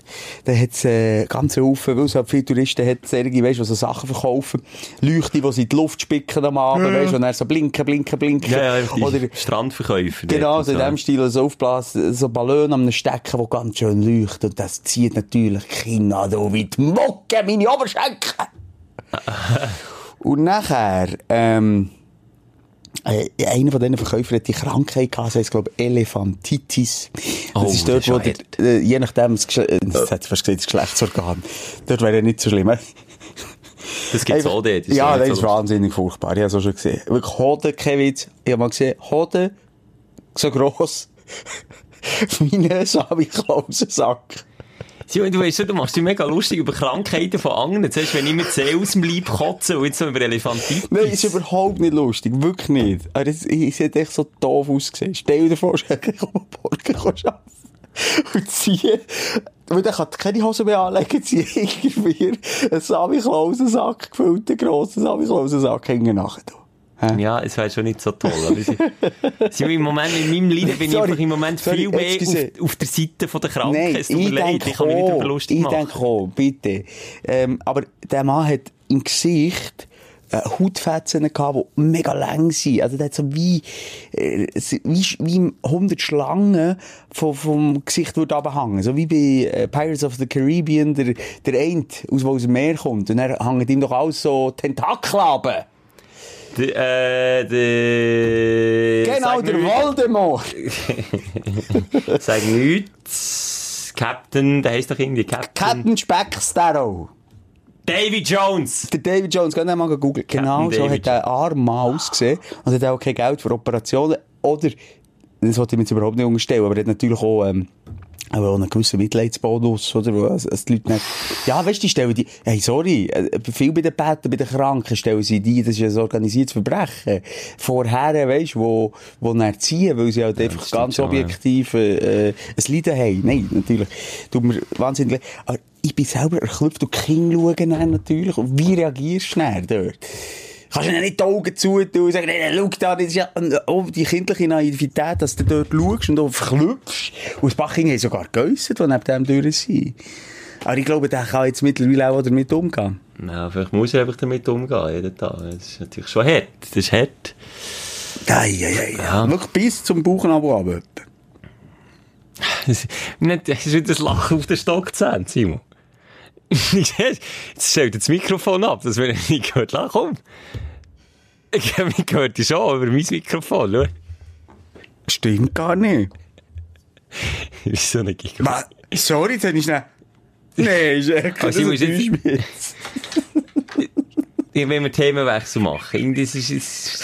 Da hat's, äh, ganz Haufen, weil es halt viele Touristen hat, Sergi, weisst, so Sachen verkaufen. Leuchte, die sie in die Luft spicken am Abend, weisst, und dann so blinken, blinken, blinken. Ja, ja, Oder, Strandverkäufer. Genau, so in dem Stil, so aufblasen, so Ballon am Stecken, die ganz schön leuchten. Und das zieht natürlich Kinder da wie die Mucke, meine Oberschenkel. und nachher, ähm, äh, einer von diesen Verkäufern hat die Krankheit gehabt, das heisst, glaube ich, Elephantitis. Das Oh, ist dort, das wo der, äh, je nachdem, das, Geschle- äh, das hat fast gesagt, das Geschlechtsorgan. Dort wäre ja nicht so schlimm. Das gibt's auch dort. ist ja, das ist wahnsinnig furchtbar. Ich habe es auch schon gesehen. Wirklich Hoden, kein Witz. Ich habe mal gesehen, Hoden, so gross, wie ein Sabi-Klausensack. Simon, du weißt schon, du machst dich mega lustig über Krankheiten von anderen. Zuerst, wenn ich mir Zähne aus dem Leib kotze und jetzt noch über Elefantitis. Nein, ist überhaupt nicht lustig. Wirklich nicht. Aber es, es hat echt so doof ausgesehen. Stell dir vor, ich komme am Morgen arbeiten und ziehe, weil der kann keine Hose mehr anlegen, ziehe mir einen Sabi-Klausensack gefüllt, einen grossen Sabi-Klausensack hängen nachher. Ja, es wäre schon nicht so toll. Aber sie, Simon, im Moment, in meinem Leiden bin ich Sorry, einfach im Moment sorry, viel mehr auf, auf der Seite von der Krankheit. Nein, Es tut mir ich leid, denke ich kann mich nicht darüber lustig ich machen. denke auch, bitte. Ähm, aber der Mann hat im Gesicht äh, Hautfetzen gehabt, die mega lang sind. Also der hat so wie, äh, wie, wie 100 Schlangen vom, vom Gesicht würde abhängen. So wie bei äh, Pirates of the Caribbean, der, der Eint, aus, der aus dem Meer kommt. Und er hängt ihm doch alles so Tentakel ab. Der, äh, der... Genau, der nichts. Voldemort. Sag nichts. Captain, der heisst doch irgendwie Captain. Captain Speckstarrow. Davy Jones! Der David Jones, ihr mal googeln. Genau Captain so David hat der Arm ausgesehen. Und hat auch kein Geld für Operationen. Oder, das wollte ich mir jetzt überhaupt nicht unterstellen, aber er hat natürlich auch, ähm, auch einen gewissen Mitleidsbonus, oder? Wo, also, die Leute nicht, ja, weißt du, die stellen die, hey, sorry, äh, viel bei den Betten, bei den Kranken stellen sie die, das ist ein organisiertes Verbrechen. Vorher, weißt du, wo, wo dann ziehen, weil sie halt einfach stimmt ganz schon, ja. objektiv, äh, äh, ein Leiden haben. Nein, natürlich. Tut mir wahnsinnig leid. Aber ich bin selber erklüpft und Kinder schauen dann natürlich. Und wie reagierst du dann dort? Kannst du ihnen nicht die Augen zutun und sagen, nein, schau da, das ist ja oh, die kindliche Naivität, dass du dort schaust und auch verklüpfst. Und paar Kinder haben sogar geäussert, die neben dem durch sind. Aber ich glaube, der kann jetzt mittlerweile auch damit umgehen. Ja, vielleicht muss er einfach damit umgehen, jeden Tag. Das ist natürlich schon hart. Das ist hart. Ei, ei, ei. Ja. Wirklich bis zum Bauchnabel runter. Es ist wieder das Lachen auf den Stockzähnen, Simon. Jetzt stellt er das Mikrofon ab, dass wir nicht gehört. Lach, komm. Ich habe mich gehört die schon über mein Mikrofon, schau. Stimmt gar nicht. Das ist so eine Giga. Ma, sorry, jetzt habe ich schnell... Nein, ist Simon, ist jetzt- jetzt... Ich will wir Themenwechsel machen. Irgendwie ist es...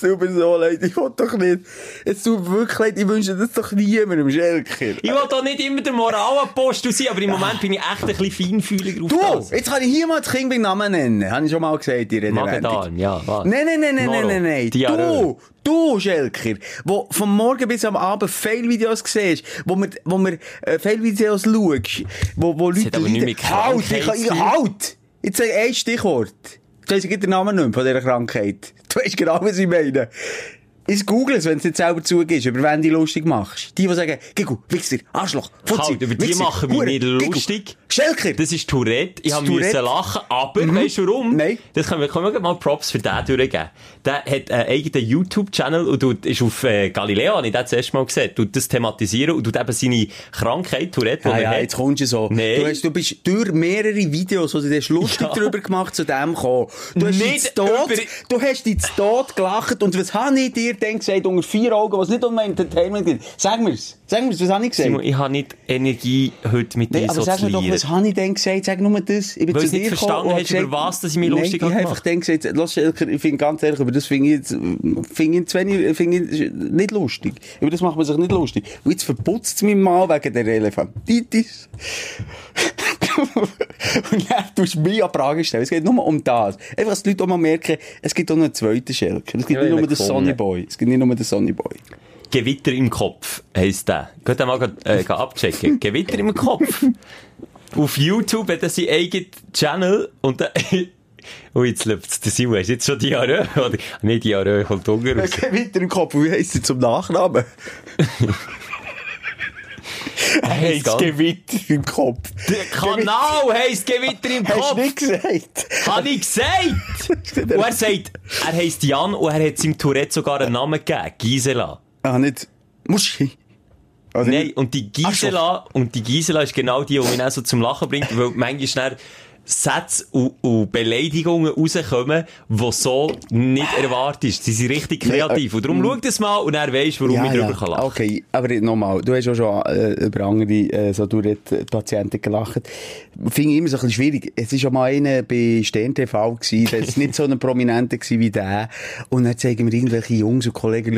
Tut mir so leid, ich will doch nicht. Es tut mir wirklich leid, ich wünsche das doch niemandem, Schelker. Ich will doch nicht immer der Moralapostel sein, aber im Moment bin ich echt ein bisschen feinfühliger auf Du, das. jetzt kann ich hier mal das Kind beim Namen nennen. Habe ich schon mal gesagt, die Redewendung. Magen-Darm, ja, was? Nein, nein, nein, nein, nein, nein, nein. Du, du, Schelker, wo vom Morgen bis am Abend Fail-Videos siehst, wo wir, wo wir äh, Fail-Videos schaust, wo, wo Leute... hat aber nichts mit halt, ich, halt! Jetzt ein Stichwort. Du weißt den Namen nicht von dieser Krankheit. Du weißt genau, was ich meine. Ich google es, wenn es nicht selber zugibst, über wen du lustig machst. Die, die sagen, Gigu, Wichser, Arschloch, Fuzzi, Halt, über die Wichser, machen mich Hure, nicht Gigu, lustig. Schelker! Das ist Tourette. Ich habe müssen lachen, aber weißt du warum? Nein. Das können wir, können wir mal Props für den durchgeben. Der hat einen eigenen YouTube-Channel und ist auf äh, Galileo, habe ich das zuerst mal gesehen, tut das thematisieren und tut eben seine Krankheit, Tourette, Ja, ja, hat. jetzt kommst du so. Nein. Du, hast, du bist durch mehrere Videos, wo du dir lustig Ja. darüber gemacht zu dem gekommen. Du hast Nicht dich zu Tod, über- du hast dich zu Tod gelacht und was habe ich dir dann gesagt, unter vier Augen, was nicht um mein Entertainment geht? Sag mir's. Sag mir's, was habe ich gesagt? Simon, ich habe nicht Energie, heute mit dir Nee, aber so sag mir doch, was habe ich denn gesagt? Sag nur das. Ich bin Weil zu nicht dir gekommen verstanden hast, über was dass ich mich lustig ich habe habe einfach gesagt, los, ich finde ganz ehrlich, über das finde ich jetzt, finde ich zu wenig, finde ich nicht lustig. Über das macht man sich nicht lustig. Und jetzt verputzt es mich mal wegen der Elefantitis. und dann tust du mich an die Frage stellen. Es geht nur um das. Einfach, dass die Leute auch mal merken, es gibt auch noch einen zweiten Schelker. Es gibt Ja, nicht nur den. Sonny Boy. Es gibt nicht nur den Sonny Boy. Gewitter im Kopf heisst der. Geht mal äh, abchecken. Gewitter im Kopf. Auf YouTube hat er seinen eigenen Channel und da, oh, jetzt läuft's. Der Simon, hast du jetzt schon Diarrhoe? Oder, nicht Diarrhoe, kommt Hunger raus. Okay, weiter im Kopf. Wie heisst er zum Nachnamen? Heisst Gewitter im Kopf. Der Kanal heisst Gewitter im Hast du Kopf. nicht gesagt? Habe ich gesagt? und er sagt, er heisst Jan und er hat seinem Tourette sogar einen Namen gegeben. Gisela. Ah, nicht Muschi. Oder Nein, und die Gisela, und die Gisela ist genau die, die mich auch so zum Lachen bringt, weil manchmal schnell Sätze und, und Beleidigungen rauskommen, die so nicht erwartest. Sie sind richtig kreativ. Und darum schau das mal und er weisst, warum ich drüber kann lachen. Okay, aber nochmal, du hast auch schon äh, über andere äh, so Tourette-Patienten gelacht. Finde ich immer so ein bisschen schwierig. Es war schon mal einer bei Stern TV, gewesen, der ist nicht so ein Prominenter wie der. Und dann zeigen mir irgendwelche Jungs und Kollegen,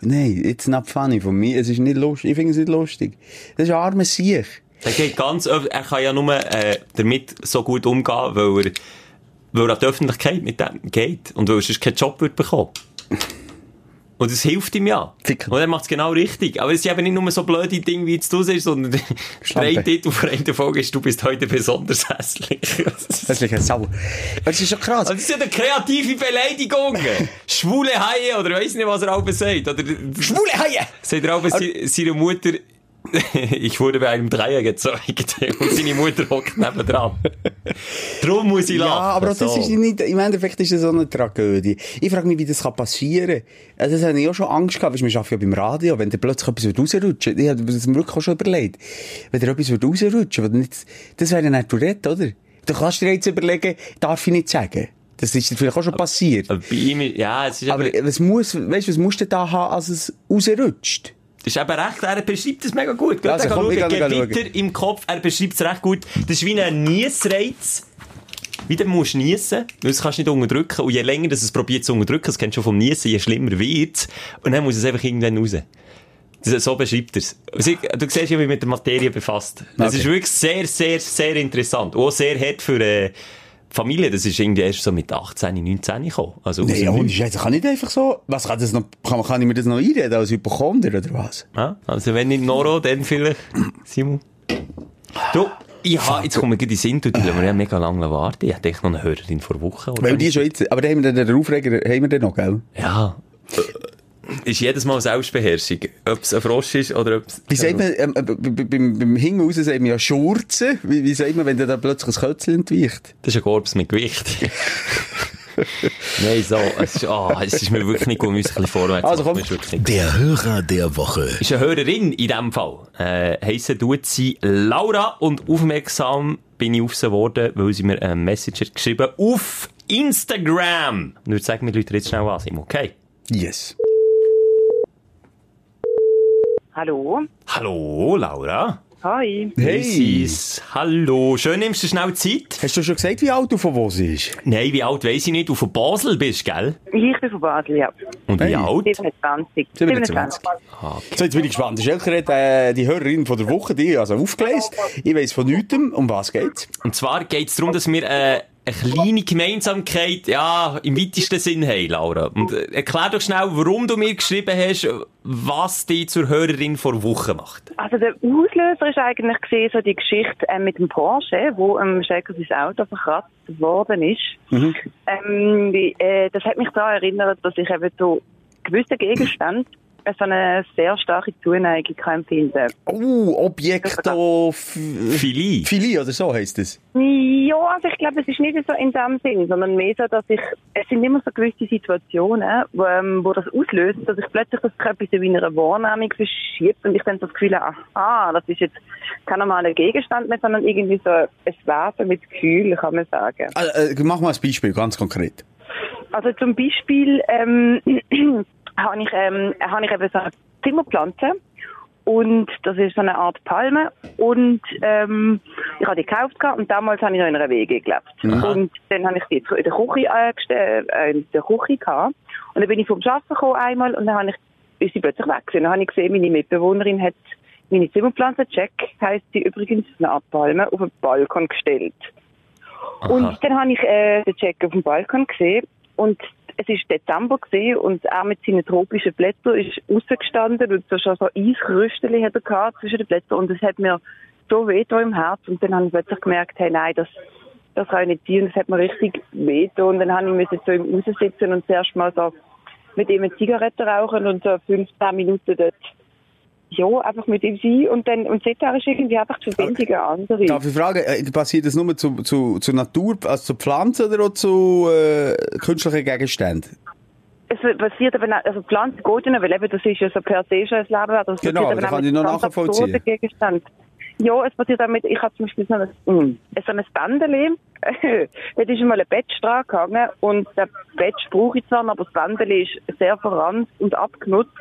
nein, it's not funny von mir. Es ist nicht lustig. Ich finde es nicht lustig. Das ist ein armer Sieg. Er geht ganz, er kann ja nur, äh, damit so gut umgehen, weil er, weil er an die Öffentlichkeit mit dem geht. Und weil er sonst keinen Job wird bekommen. Und das hilft ihm ja. Ficken. Und er macht es genau richtig. Aber es sind eben nicht nur so blöde Dinge, wie jetzt du siehst, sondern der Streittitel von einer Folge ist, du bist heute besonders hässlich. Ist ein Sau. Das ist schon krass. Also das sind ja kreative Beleidigungen. Schwule Haie, oder weiss nicht, was er auch sagt. Oder, Schwule Haie! Sagt er auch se- seiner Mutter, ich wurde bei einem Dreier gezeugt. Und seine Mutter hockt nebendran. Darum muss ich Ja, lachen. aber auch das So. ist nicht, im Endeffekt ist das so eine Tragödie. Ich frage mich, wie das kann passieren kann. Also, das habe ich auch schon Angst gehabt, weil wir arbeiten ja beim Radio, wenn da plötzlich etwas rausrutschen, ich habe das mir wirklich auch schon überlegt, wenn da etwas rausrutschen, nicht, das wäre eine Tourette, oder? Du kannst dir jetzt überlegen, darf ich nicht sagen. Das ist vielleicht auch schon passiert. Aber bei ihm, ja, es ist Aber aber, was muss, weißt du, was musst du da haben, als es rausrutscht? Das ist eben recht, er beschreibt es mega gut. Geht Also, komm, schauen. Gewitter im Kopf, er beschreibt es recht gut. Das ist wie ein Niesreiz. Wieder musst du niesen, weil das kannst du nicht unterdrücken. Und je länger das es probiert zu unterdrücken, das kennst du schon vom Niesen, je schlimmer wird's. Und dann muss es einfach irgendwann raus. Das, so beschreibt er es. Du siehst ja, wie mit der Materie befasst. Es Okay. ist wirklich sehr, sehr, sehr interessant. Und Auch sehr hart für äh, Familie. Das ist irgendwie erst so mit 18, 19 gekommen. Also, Nee, ohne. Scheiße, kann nicht einfach so, was kann das noch, kann, kann ich mir das noch einreden als Hypochonder oder was? Ja, also wenn nicht Noro, dann vielleicht Simon. Du, ja, jetzt kommen wir gleich in den Sinn, du, die lassen wir ja mega lange warten. Ich hatte echt noch eine Hörerin vor Wochen. Weil die schon jetzt, aber da haben wir den, den Aufreger, haben wir den noch, gell? Ja. Ist jedes Mal Selbstbeherrschung. Ob es ein Frosch ist oder ob es... Wie sagt man, ähm, äh, beim, beim Hingen raus sagt man ja Schurzen. Wie, wie sagt man, wenn da plötzlich ein Kötzchen entweicht? Das ist ein Korps mit Gewicht. Nein, so. Es ist, ah, es ist mir wirklich nicht gut, wir müssen ein bisschen vorwärts Also, komm. Mir Der Hörer der Woche. ist eine Hörerin in diesem Fall. Äh, heissen tut sie Laura und aufmerksam bin ich auf sie geworden, weil sie mir einen Messenger geschrieben auf Instagram. Und ich würde sagen, wir Leute jetzt schnell an, okay? Yes. Hallo? Hallo, Laura. Hi. Hey! Sis, hallo. Schön nimmst du schnell Zeit. Hast du schon gesagt, wie alt du von wo sie ist? Nein, wie alt weiss ich nicht. Du von Basel bist, gell? Ich bin von Basel, ja. Und wie Hey. alt? 27. 27. So, jetzt bin ich gespannt. Schelker hat äh, die Hörerin von der Woche, die also aufgelesen. Ich weiss von nichts. Um was geht's? Und zwar geht es darum, dass wir äh, eine kleine Gemeinsamkeit, ja, im weitesten Sinn haben, Laura. Und äh, erklär doch schnell, warum du mir geschrieben hast, was dich zur Hörerin vor Woche macht. Also der Auslöser ist eigentlich gesehen, so die Geschichte äh, mit dem Porsche, wo ähm, Schelker sein Auto verkratzt worden ist. Ähm, wie, äh, das hat mich daran erinnert, dass ich eben so gewisse Gegenstände so eine sehr starke Zuneigung kann empfinden Oh, Objektophilie. Philie. Philie oder so heisst es. Ja, also ich glaube, es ist nicht so in dem Sinn, sondern mehr so, dass ich, es sind immer so gewisse Situationen, wo, ähm, wo das auslöst, dass ich plötzlich das etwas in meiner Wahrnehmung verschiebt und ich dann so das Gefühl habe, aha, das ist jetzt kein normaler Gegenstand mehr, sondern irgendwie so ein Wesen mit Gefühl, kann man sagen. Äh, äh, mach mal ein Beispiel, ganz konkret. Also zum Beispiel ähm, habe ich, ähm, habe ich eben so eine Zimmerpflanze und das ist so eine Art Palme. Und ähm, ich habe die gekauft gehabt und damals habe ich noch in einer Wege gelebt. Und dann habe ich die in der Küche äh, äh, in der Küche gehabt. Und dann bin ich vom Arbeiten gekommen einmal und dann habe ich ist sie plötzlich weg gewesen. Dann habe ich gesehen, meine Mitbewohnerin hat meine Zimmerpflanze Jack heisst sie übrigens eine Art Palme auf den Balkon gestellt. Und dann habe ich äh, den Jack auf dem Balkon gesehen und es ist Dezember gesehen und er mit seinen tropischen Blättern ist rausgestanden und so schon so Eisrüsteli hat er gehabt zwischen den Blättern und es hat mir so weh da im Herz und dann habe ich plötzlich gemerkt, hey nein, das, das kann ich nicht sein und das hat mir richtig weh da und dann habe ich müssen so im raussitzen und zuerst mal so mit ihm eine Zigarette rauchen und so 15 Minuten dort ja, einfach mit ihm sein und dann, und seitdem ist irgendwie einfach die Verbindung eine andere. Darf ich fragen, äh, passiert das nur zu, zu, zu Natur, also zu Pflanzen oder auch zu äh, künstlichen Gegenständen? es passiert eben, also Pflanzen geht ja nicht, weil eben das ist ja so per se schon. Das Genau, passiert eben das kann ich noch nachvollziehen. Ja, es passiert auch mit, ich habe zum Beispiel so ein, mm, so ein Bändeli, dort ist einmal ein Batch dran gegangen und der Batch brauche ich zwar aber das Bändeli ist sehr verrannt und abgenutzt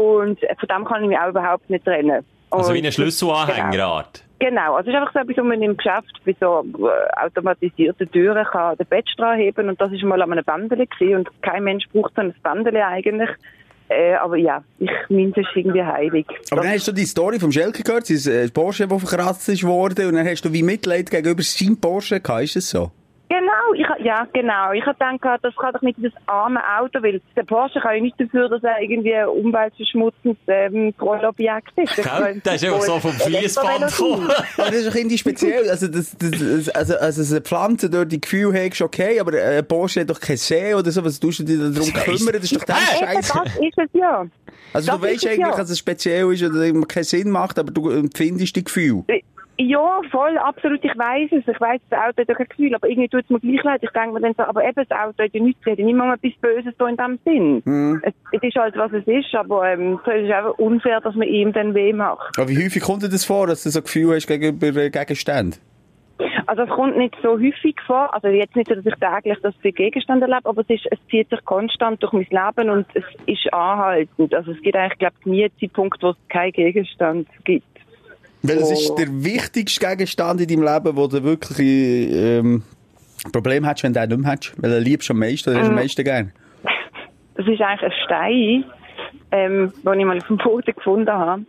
und von dem kann ich mich auch überhaupt nicht trennen. Also Und- wie eine Schlüsselanhängerart. Genau, also es ist einfach so etwas, wo man im Geschäft bei so äh, automatisierten Türen kann den Badge dran heben und das ist mal an einem gewesen und kein Mensch braucht so ein Bändeli eigentlich. Äh, aber ja, ich meine, es ist irgendwie heilig. Aber dann hast du die Story vom Schelke gehört, sein äh, Porsche, der verkratzt ist worden, und dann hast du wie Mitleid gegenüber seinem Porsche gehabt, ist das so? Genau, ich, ha- ja, genau. Ich habe gedacht, das kann doch nicht das arme Auto, weil der Porsche kann ja nicht dafür, dass er irgendwie ein umweltverschmutzendes ähm, Trollobjekt ist. Gell? Der ist einfach so vom Fließband gekommen. Aber das ist doch irgendwie speziell. Also, das, das, das, also, also, eine Pflanze dort die Gefühl hast, okay, aber ein Porsche hat doch kein See oder so, was tust du dich darum kümmern? Das ist doch der Scheiß. das ist es ja. Also, du das weißt ist es eigentlich, ja. dass es speziell ist oder keinen Sinn macht, aber du empfindest die Gefühl. Ja, voll, absolut, ich weiß es. Ich weiß, das Auto hat ja kein Gefühl, aber irgendwie tut es mir gleich leid. Ich denke mir dann so, aber eben, das Auto hat ja nichts, ja nicht mal etwas Böses da in dem Sinn. Es, es ist halt, was es ist, aber ähm, so ist es einfach unfair, dass man ihm dann weh macht. Aber wie häufig kommt dir das vor, dass du so ein Gefühl hast gegenüber äh, Gegenständen? Also es kommt nicht so häufig vor, also jetzt nicht so, dass ich täglich das für Gegenstände erlebe, aber es, ist, es zieht sich konstant durch mein Leben und es ist anhaltend. Also es gibt eigentlich, glaube ich, nie einen Zeitpunkt, wo es keinen Gegenstand gibt. Weil es Oh. ist der wichtigste Gegenstand in deinem Leben, wo du wirklich ähm, Problem hast, wenn du den nicht mehr hast. Weil du liebst am meisten oder du am meisten gern. Das ist eigentlich ein Stein, ähm, den ich mal auf dem Boden gefunden habe.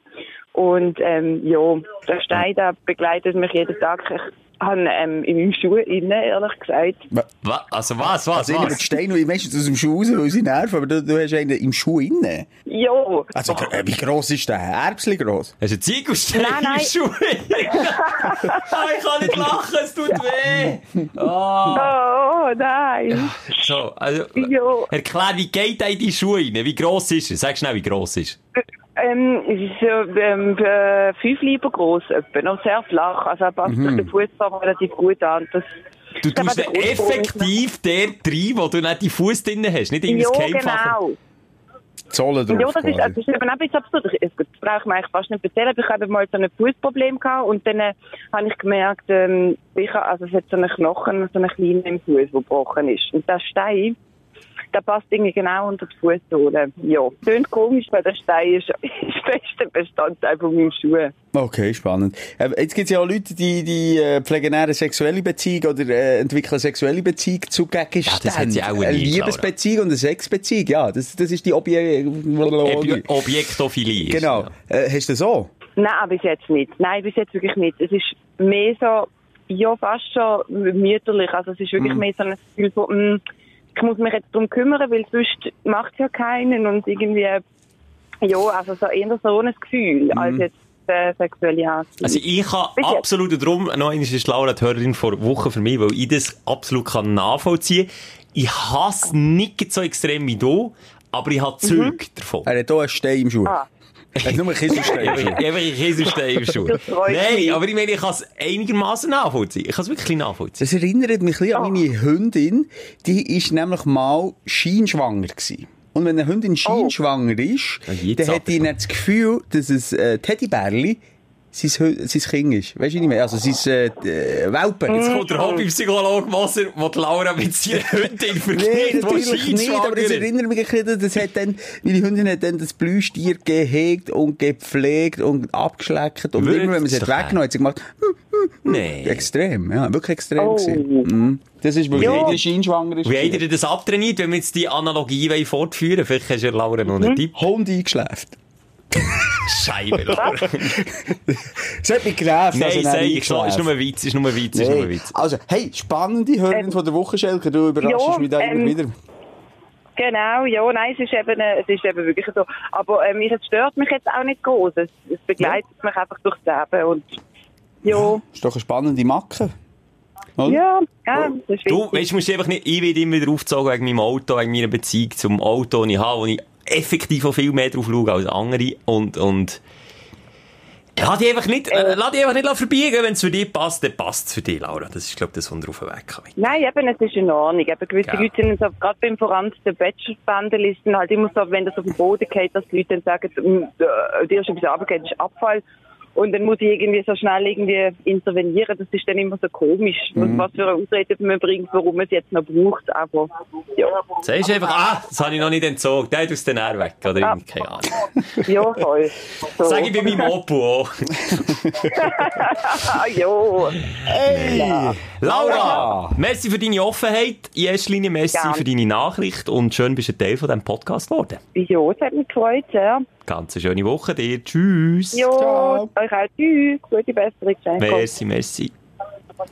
Und ähm, ja, der Stein der begleitet mich jeden Tag. Ich habe ähm, in meinem Schuh innen, ehrlich gesagt. Wa- Also was, was, Also, was? Steine und meistens aus dem Schuh raus, weil sie nerven, aber du, du hast einen im Schuh innen. Ja, Also, äh, wie gross ist der? Erbsli gross? Hast du einen Ziegelstein Nein, nein. im Schuh? Ah, ich kann nicht lachen, es tut weh. Oh. oh nein. So, also, Ja. erklär, wie geht da in die Schuhe rein? Wie gross ist er? Sag schnell, wie gross ist Ähm, es ist so, ähm, für fünf Lieber groß, etwa, noch sehr flach. Also er passt sich den Fußform relativ gut an. Das, Du tust ist- effektiv der rein, wo du nicht die Fuß drin hast, nicht Ja, irgendein Keimfach. genau. Zollen drauf Ja, das ist, quasi. also, das ist eben auch bisschen absurd. Ich- Das brauche ich mir eigentlich fast nicht erzählen, aber ich habe mal so ein Fußproblem gehabt und dann äh, habe ich gemerkt, ähm, ich, also es hat so einen Knochen, so einen kleinen im Fuß, der gebrochen ist. Und der Stein, der passt irgendwie genau unter die Fußsohle. Ja, tönt komisch, weil der Stein ist, ist fester Bestandteil von meinem Schuh. Okay, spannend. Äh, Jetzt gibt es ja auch Leute, die, die äh, pflegen eine sexuelle Beziehung oder äh, entwickeln eine sexuelle Beziehung zu Gegenständen. Ja, das hat sie auch eine nie, Liebesbeziehung und eine Sexbeziehung, ja. Das, das ist die Obje... Ob Objektophilie. Genau. ja. Äh, hast du das so? Nein, bis jetzt nicht. Nein, bis jetzt wirklich nicht. Es ist mehr so, ja, fast schon mütterlich. Also es ist wirklich mehr so ein Gefühl von, mm, ich muss mich jetzt darum kümmern, weil sonst macht es ja keinen und irgendwie, ja, also so eher so ein Gefühl, als jetzt äh, sexuelle Anziehung. Also ich kann Bis jetzt. absolut, darum, noch einmal ist Laura die Hörerin vor Wochen für mich, weil ich das absolut kann nachvollziehen Ich hasse nicht so extrem wie du, aber ich habe Züge davon. Er hat hier einen Stein im Schuh. Ah. Er hat nur einen Kieselstein im Schuh. Einfach ein Kieselstein im Schuh. Nein, mich. aber ich meine, ich kann es einigermaßen nachvollziehen. Ich kann es wirklich nachvollziehen. Das erinnert mich ein bisschen an meine Hündin. Die ist nämlich mal scheinschwanger gewesen. Und wenn eine Hündin scheinschwanger ist, Ja, jetzt dann hat die das Gefühl, dass ein äh, Teddybärli sein, Kind ist. Weißt du, ich meine? Also sein äh, Welpen. Jetzt kommt der Hobbypsychologe Moser, der die Laura mit seiner Hündin verknüpft, natürlich die nicht, aber ist. erinnert mich ein bisschen, das hat dann, meine Hündin hat dann das Plüschtier gehegt und gepflegt und abgeschleckt und Wirklich? immer, wenn man es Das hat weggenommen hat, sie gemacht, Nee. extrem, ja, wirklich extrem Oh. Mhm. Das ist, weil Ja. jede scheinschwanger ist. Wie habt ihr das abtrainiert, wenn wir jetzt die Analogie fortführen wollen? Vielleicht hast du ja Laura noch einen Tipp. Hund eingeschläft. Scheibe, Laura. Es hat mich genervt, Nein, also sag ich, schon, ist nur ein. Witz, ist nur ein Witz, ist nur ein Nee. Witz. Also, hey, spannende Hörerin Ähm, von der Woche, Schelke. Du überraschst ja, mich da immer ähm, wieder. Genau, ja, nein, es ist eben, äh, es ist eben wirklich so. Aber ähm, mich- es stört mich jetzt auch nicht groß. Es, es begleitet mich einfach durchs Leben und ja, Ist doch eine spannende Macke. Oder? ja, ja, das ist Du, weißt, du musst einfach nicht, ich werde immer wieder aufgezogen wegen meinem Auto, wegen meiner Beziehung zum Auto, das ich habe, wo ich effektiv auch viel mehr drauf schaue als andere. Und, und, lass dich einfach nicht, äh, lass dich einfach nicht verbiegen. Wenn es für dich passt, dann passt es für dich, Laura. Das ist, glaube ich, das, was drauf weg kann. Nein, eben, es ist in Ordnung. Eben, gewisse Ja. Leute sind so, gerade beim verranzten Bachelor-Bandelisten halt immer so, wenn das auf den Boden geht, dass die Leute dann sagen, «Mm, äh, dir ist etwas runtergeht, das ist Abfall. Und dann muss ich irgendwie so schnell irgendwie intervenieren. Das ist dann immer so komisch, Mhm. was für eine Ausrede man bringt, warum man es jetzt noch braucht. Aber, ja, Sagst du einfach, ah, das habe ich noch nicht entzogen. Der aus den Nerven weg. Oder irgendwie, keine Ahnung. ja, voll. So. Sag ich bei meinem Opel auch. Ah, ja. Hey! Laura, merci für deine Offenheit. In erster Linie merci Gerne. für deine Nachricht und schön bist du ein Teil von diesem Podcast geworden. Ja, es hat mich gefreut, sehr. Ganz eine schöne Woche dir. Tschüss. Ja, Ciao. euch auch tschüss. Gute Besserung. Merci, merci.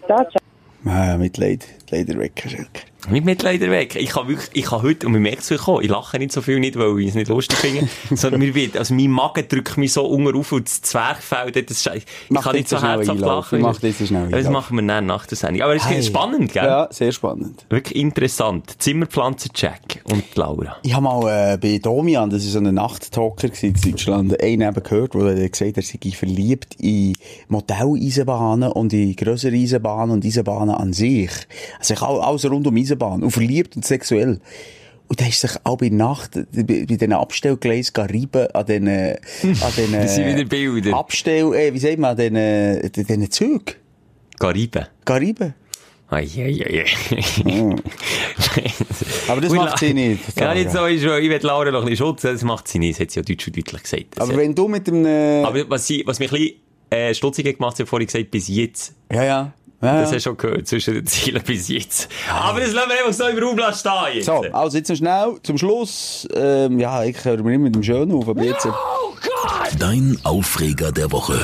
Ciao, ciao. Ah, Mitleid. Leider weg, Schelke. Mit Mitleider weg. Ich kann wirklich, ich kann heute, und man merkt es wirklich auch, ich lache nicht so viel, nicht, weil ich es nicht lustig finde, sondern mir wird, also mein Magen drückt mich so unten auf und das Zwerchfell, dort, das, ich Mach kann nicht so herzhaft lachen. Mach schnellen Ja, Das machen wir dann nach der Sendung. Aber es ist Hey. spannend, gell? Ja, sehr spannend. Wirklich interessant. Zimmerpflanzen Jack und Laura. Ich habe mal äh, bei Domian, das war so ein Nachttalker in Deutschland, einen eben gehört, der hat gesagt er sei verliebt in Modelleisenbahnen und in grössere Eisenbahnen und Eisenbahnen an sich. Also ich all- alles rund um Eisenbahn. Und verliebt und sexuell. Und da ist sich auch bei Nacht, bei, bei diesen Abstellgleisen reiben an den, an den, Das sind wieder Bilder. Abstell, äh, wie sagt man, an den, äh, diesen Zügen. Gariben. Reiben. Eieiei. Aber das macht sie nicht. Ja, nicht so ist ich will Laura noch ein bisschen schützen, das macht sie nicht, das hat sie ja deutsch und deutlich gesagt. Das Aber wenn du mit dem, äh, aber was, sie, was mich ein bisschen äh, stutzig hat gemacht hat, vorhin gesagt, bis jetzt. ja, ja. Ja, Das ja. hast du schon gehört, zwischen den Zielen bis jetzt. Aber das lassen wir einfach so im Raum stehen jetzt. So, also jetzt noch schnell zum Schluss. Ähm, ja, ich höre mir immer mit dem Schönen auf, aber jetzt... äh, Dein Aufreger der Woche.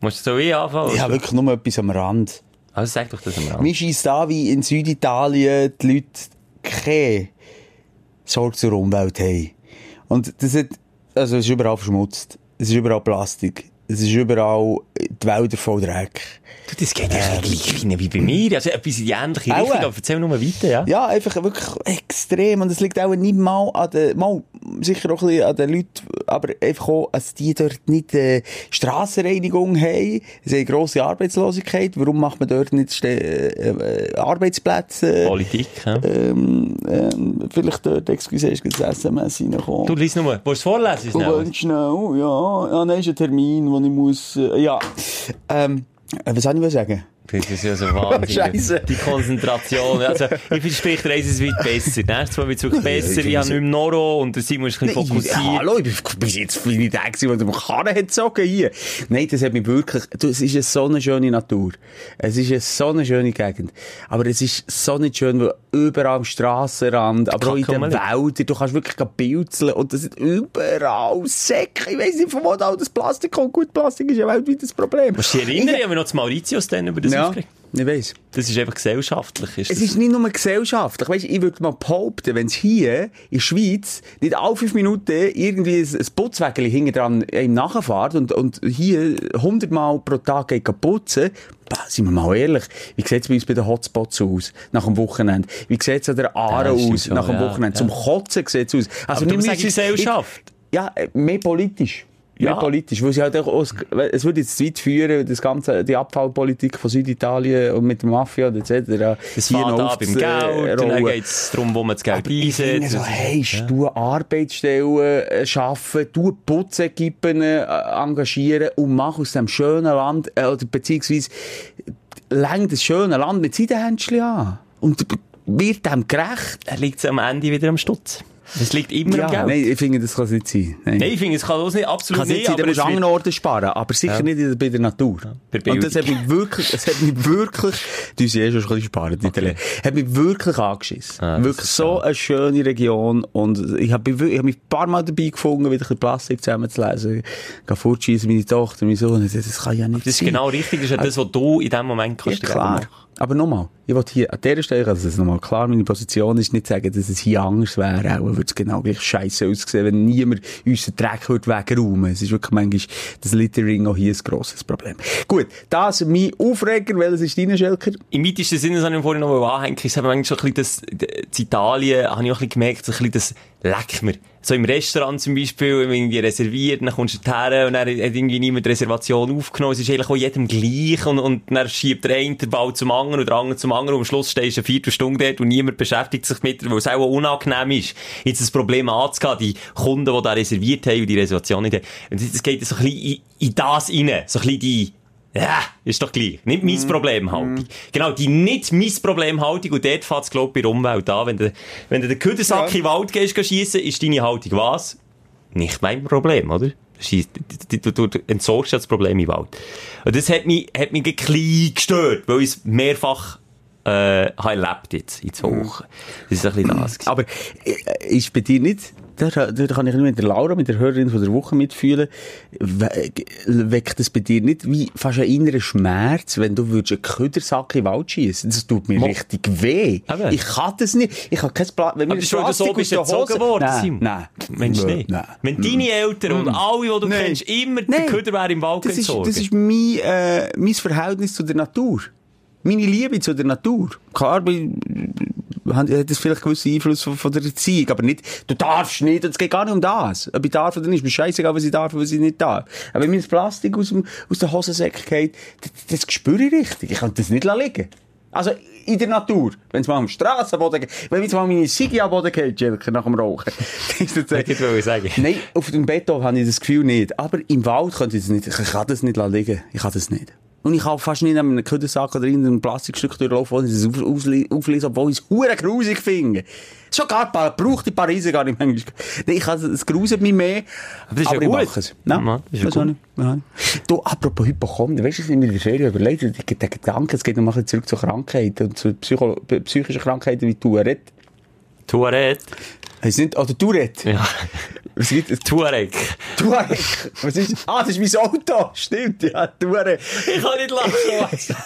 Musst du so wie anfangen? Ich habe wirklich nur etwas am Rand. Also sag doch das am Rand. Mir scheisst da, wie in Süditalien die Leute keine Sorge zur Umwelt haben. Und das hat, also es ist überall verschmutzt. Es ist überall Plastik. Es ist überall die Wälder voll Dreck. Du, das geht ja gleich wie wie bei mir. Also etwas in die ähnliche. Richtung, aber erzähl nur weiter, ja? Ja, einfach wirklich extrem. Und es liegt auch nicht mal an den, mal sicher auch ein bisschen an den Leuten, aber einfach auch, dass die dort nicht äh, Strassenreinigung haben. Sie haben grosse Arbeitslosigkeit. Warum macht man dort nicht äh, äh, Arbeitsplätze? Politik, ja? Ähm, ähm, vielleicht dort, excuse, ist das SMS reingekommen. Du liest nur, willst du es vorlesen? Schnell? ja. Ja, nein, ist ein Termin, wo ich muss, äh, ja. Ähm, äh, was soll ich sagen? Das ist ja so wahnsinnig. Scheisse. Die Konzentration. Also, ich verspreche dir, eins, es wird besser. Nächstes Mal wird es wirklich besser. Ich habe nicht mehr Noro und der Simon ist ein bisschen Ja, fokussiert. hallo, ich bin jetzt bin ich der gewesen, der den Karren hat gezogen hier. Nein, das hat mich wirklich, du, es ist eine so eine schöne Natur. Es ist eine so eine schöne Gegend. Aber es ist so nicht schön, weil überall am Strassenrand, aber auch in den Wäldern, du kannst wirklich pilzeln und das sind überall Säcke. Ich weiss nicht, von wo da das Plastik kommt. Gut, Plastik ist ein weltweites Problem. Musst du dich erinnern, ich habe noch zu Mauritius dann über das Ja, aufgeregt. ich weiss. Das ist einfach gesellschaftlich. Ist Es das. ist nicht nur gesellschaftlich. Weißt, ich würde mal behaupten, wenn es hier in der Schweiz nicht alle fünf Minuten irgendwie ein, Putzwägel hinten dran ihm nachfährt und, und hier hundertmal pro Tag geht putzen, bah, sind wir mal ehrlich, wie sieht es bei uns bei den Hotspots aus, nach dem Wochenende? Wie sieht es an der Aare Ja, aus, schon, nach dem ja, Wochenende? ja. Zum Kotzen sieht es aus. Also, Aber du sagst Gesellschaft. Ja, äh, mehr politisch. Ja. politisch, weil sie halt auch, es würde jetzt zu weit führen, das ganze, die Abfallpolitik von Süditalien und mit der Mafia und etc. Das hier noch an beim. Geld, dann geht es darum, wo man das Geld einsetzt. so, hey, du Arbeitsstellen äh, schaffen, du Putzequipen äh, engagieren und mach aus dem schönen Land, äh, oder beziehungsweise läng das schöne Land mit Seidenhändchen an. Und wird dem gerecht. Er liegt am Ende wieder am Stutz. Es liegt immer am Ja, Geld. nein, ich finde, das kann es nicht sein. Nein. Nein, ich finde, es kann das nicht, absolut kann nicht nicht, sein, aber anderen Orten sparen, aber sicher nicht in- bei der Natur. Bei Und das hat mich wirklich, es hat mich wirklich, du sie eh schon ein bisschen sparen, okay. hat mich wirklich angeschissen. Ah, das wirklich ist so eine schöne Region und ich habe ich hab mich ein paar Mal dabei gefunden, wieder ein bisschen Plastik zusammenzulesen. Ich fortschießen, meine Tochter, mein Sohn, das, das kann ja nicht Das ist sein. genau richtig, das ist ja das, was du in dem Moment Ja, kannst. dir klar. machen. Aber nochmal, ich will hier an dieser Stelle, also das ist nochmal klar, meine Position ist nicht sagen, dass es hier anders wäre, auch würde es genau gleich scheiße aussehen, wenn niemand unseren Dreck würde wegräumen. Es ist wirklich manchmal das Littering auch hier ein grosses Problem. Gut, das mein Aufreger, welches ist dein Schelker? Im weitesten Sinne, das habe ich vorhin noch anhängen, ich habe manchmal schon ein bisschen das, in Italien, habe ich auch ein bisschen gemerkt, so ein bisschen das leck mir. So im Restaurant zum Beispiel, wenn irgendwie reserviert, dann kommst du her und dann hat irgendwie niemand die Reservation aufgenommen. Es ist eigentlich auch jedem gleich und, und dann schiebt der eine den Ball zum anderen und der andere zum anderen und am Schluss stehst du eine Viertelstunde dort und niemand beschäftigt sich mit, weil es auch unangenehm ist, jetzt das Problem anzugehen, die Kunden, die da reserviert haben und die Reservation nicht haben. Und es geht so ein bisschen in, in das rein, so ein bisschen die, ja, ist doch gleich. Nicht mein Problemhaltung. Genau, die nicht mein Problemhaltung. Und dort fängt es, glaube ich, bei der Umwelt an. Wenn du, wenn du den Küdersack in den Wald gehst, schiessen, ist deine Haltung was? Nicht mein Problem, oder? Du, du, du entsorgst ja das Problem im Wald. Und das hat mich, hat mich ein bisschen gestört, weil ich es mehrfach, äh, habe erlebt jetzt, in zwei Wochen. Das ist ein bisschen das. Aber äh, ist bei dir nicht, da, da kann ich nicht mit der Laura, mit der Hörerin von der Woche mitfühlen, we- weckt das bei dir nicht wie fast einen inneren Schmerz, wenn du würdest einen Ködersack in den Wald schießen? Das tut mir Mo- richtig weh. Eben. Ich kann das nicht. Ich habe kein Pla wenn mir Aber ist, du so bist erzogen worden, Nein, Simon. nein. Mensch nicht. Nein. Wenn deine Eltern und alle, die du Nein. kennst, immer den Köder wäre im Wald das ist, entsorgen. das ist mein, äh, mein Verhältnis zu der Natur. Meine Liebe zu der Natur. Klar, hat das vielleicht gewisse Einfluss von, von der Erziehung, aber nicht, du darfst nicht, und es geht gar nicht um das. Ob ich darf oder nicht, ist mir scheißegal, was ich darf und was ich nicht darf. Aber wenn mir das Plastik aus, dem, aus der Hosensäcke geht, das, das spüre ich richtig. Ich kann das nicht liegen. Also, in der Natur. Wenn es mal am Strassenboden geht, wenn jetzt mal meine Sigi am Boden geht, Jelke, nach dem Rauchen. das, Ich wollte sagen. Nein, auf dem Beton habe ich das Gefühl nicht. Aber im Wald könnte ich das nicht. Ich kann das nicht liegen. Ich kann das nicht. Und ich kann fast nicht an einem Küdersack oder in einem Plastikstück durchlaufen, wo ich ausle- auflese, obwohl ich es hure grusig finde. Schon gar paar, braucht die Pariser gar nicht manchmal. Ich kann, es gruselt mich mehr. Aber das ist ja ich gut. mache es. Nein, Ja, das ist ja gut. nicht. Du, apropos Hypochonder, weißt du, was ich mir in der Serie überlegt habe? Der der Gedanke, es geht noch mal zurück zu Krankheiten und zu psychischen Krankheiten wie Tourette. Tourette. Heisst nicht, oder Tourette. Ja. Was gibt es? Touareg. Touareg. Was ist? Ah, das ist mein Auto. Stimmt, ja, Touareg. Ich kann nicht lachen.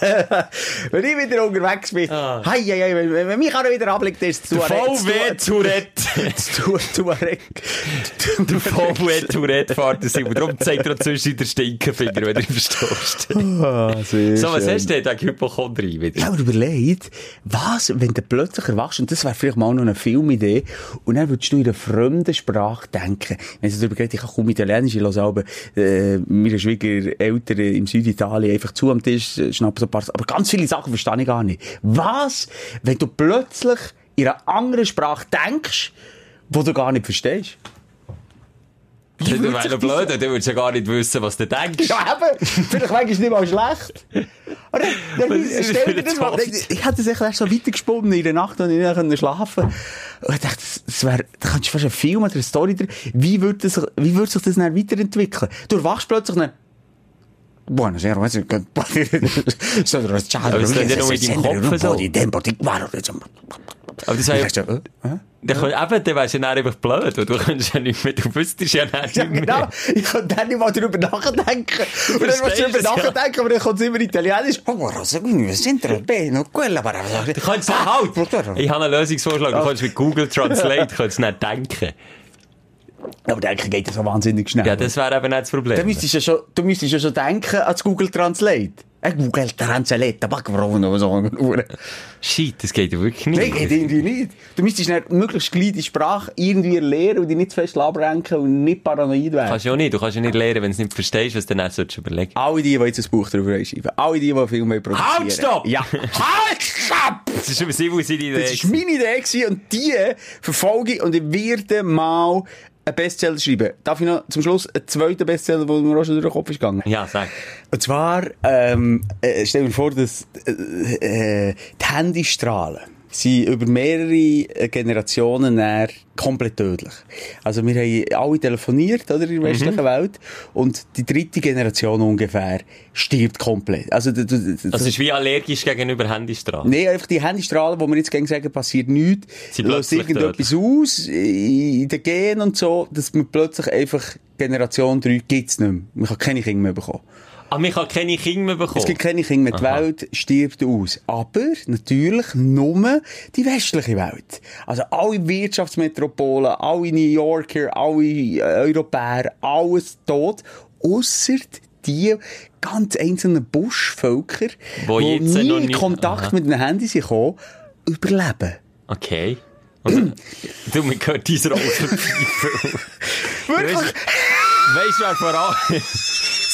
wenn ich wieder unterwegs bin, Ah. hei, hei, hei, wenn, wenn mich einer wieder ablegt, ist es Touareg. VW Tourette. Touareg. Der VW Tourette fährt das immer. Darum zeigt er auch zwischen den Stinkenfinger, wenn du ihn verstehst. Ah, So, was hast du denn wegen Hypochondrie wieder? Ich habe mir überlegt, was, wenn du plötzlich erwachst, und das wäre vielleicht mal noch eine Filmidee, und dann würdest du in einer fremden Sprache denken. Wenn es darüber geht, ich kaum Italienisch, ich höre aber, äh, meine Schwiegereltern im Süditalien einfach zu am Tisch, äh, schnappen so ein paar, aber ganz viele Sachen verstehe ich gar nicht. Was, wenn du plötzlich in einer anderen Sprache denkst, wo du gar nicht verstehst? Das wäre noch blöd, du würdest ja gar nicht wissen, was du denkst. Ja, eben. Vielleicht manchmal nicht mal schlecht. Oder? Dann, das stell dir das mal, ich hatte das echt so weitergesponnen in der Nacht, und ich nicht mehr schlafen. Und ich dachte, das, das wäre, da kannst du fast einen Film oder eine Story drin. Wie würde das, wie würde sich das dann weiterentwickeln? Du wachst plötzlich dann, Sono Aber es klingt ja nur in deinem Kopf so. tempo di guarda. Aber das wäre ja, Ja, dann, könnt- eben, dann du ja dann einfach blöd, weil du könntest ja nicht mehr, du wüsstest ja nicht Ja, mehr. genau. Ich kann dann nicht mal drüber nachdenken. Und dann musst du es, ja. nachdenken, aber dann kommt es immer italienisch. Oh, rosa, sento bene, quella, aber... Du kannst ja halt. Ich habe einen Lösungsvorschlag. Du kannst mit Google Translate kannst nicht denken. Aber denken geht das so wahnsinnig schnell. Ja, das wäre eben nicht das Du Problem. müsstest ja schon, du müsstest ja schon denken an das Google Translate. Äh, Google Translate, aber warum noch so? Nein, Shit, das geht ja wirklich nicht. geht irgendwie nicht. Du müsstest dann möglichst gleich die Sprache irgendwie lernen und dich nicht zu fest abrenken und nicht paranoid werden. Kannst du ja nicht. Du kannst ja nicht lernen, wenn du es nicht verstehst, was du dann solltest überlegen. Alle die, die jetzt ein Buch darüber schreiben, alle die, die Filme produzieren. Halt, stopp! Ja. halt, stopp! Das ist über sie, wo sie die Das war meine Idee und die verfolge ich und ich werde mal einen Bestseller schreiben. Darf ich noch zum Schluss einen zweiten Bestseller, der mir auch schon durch den Kopf ist gegangen? Ja, sag. Und zwar, ähm, äh, stell dir vor, dass äh, äh, die Handystrahlen sind über mehrere äh, Generationen näher komplett tödlich. Also wir haben alle telefoniert, oder, in der westlichen Welt, und die dritte Generation ungefähr stirbt komplett. Also, d- d- d- Das ist wie allergisch gegenüber Handystrahlen. Nee, einfach die Handystrahlen, wo wir jetzt gegen sagen, passiert nichts, Sie löst irgendetwas aus in den Genen und so, dass man plötzlich einfach Generation 3 gibt's nicht mehr. Man kann keine Kinder mehr bekommen. Aber man kann keine Kinder mehr bekommen. Es gibt keine Kinder mehr. Die Aha. Welt stirbt aus. Aber natürlich nur die westliche Welt. Also alle Wirtschaftsmetropolen, alle New Yorker, alle äh, Europäer, alles tot. Ausser die ganz einzelnen Buschvölker, Wo die nie noch in nicht- Kontakt Aha. mit einem Handy sind gekommen, überleben. Okay. Und, du, man hört diese Raucherpfeife. Wirklich? Weißt du, wer vor allem,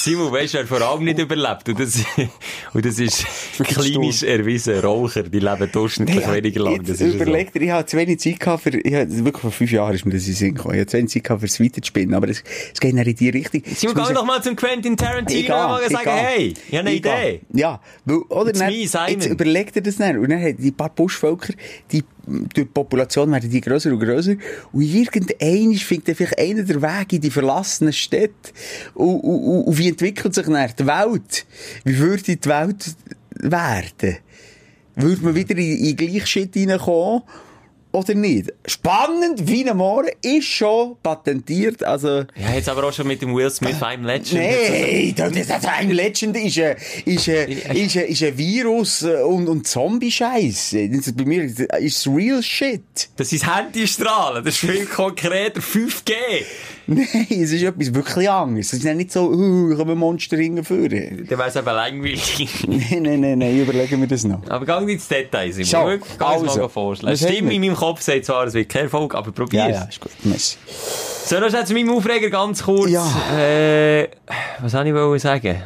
Simon, weißt du, wer vor allem nicht überlebt? Und das, und das ist klinisch erwiesen. Raucher, die leben durchschnittlich Ja, weniger lang. Das ist ja so. überleg dir, ich habe zu wenig Zeit gehabt für, ich habe, wirklich vor fünf Jahren ist mir das in Sinn gekommen. Ich habe zu wenig Zeit gehabt, für es weiterzuspinnen, aber es, es geht nicht in die Richtung. Simon, geh doch mal zum Quentin Tarantino gehe, und sagen, gehe. hey, ich habe eine Ich. Idee. Ja, weil, oder It's dann, me, Simon. jetzt überleg dir das dann. Und dann haben die paar Buschvölker, die, die Population werden die grösser und grösser. Und irgendein findet dann vielleicht einer der Weg in die verlassenen Städte. Und, und, und, und wie entwickelt sich dann die Welt? Wie würde die Welt werden? Würde man wieder in, in gleich Shit reinkommen? Oder nicht? Spannend wie Morgen ist schon patentiert. Also, Ja, jetzt aber auch schon mit dem Will Smith, I'm Legend. Nein, das, das, ein Legend ist ein, ist ein, ist ein, ist ein Virus und, und Zombie-Scheiß. Bei mir ist es real shit. Das ist Handystrahlen, das ist viel konkreter. 5G. Nein, es ist etwas wirklich anderes. Es ist nicht so, uh, kommen Monster hingeführen. Dann wäre es eben langweilig. Nein, nein, nein, nein, überlegen wir das noch. Aber geh nicht ins Detail, Simon. Schau, uns also, mal haben Stimme in meinem Kopf sagt zwar, es wird kein Erfolg, aber probier's. Ja, ja, ist gut. Messi. So, jetzt zu meinem Aufreger ganz kurz. Ja. Äh, was wollte ich sagen?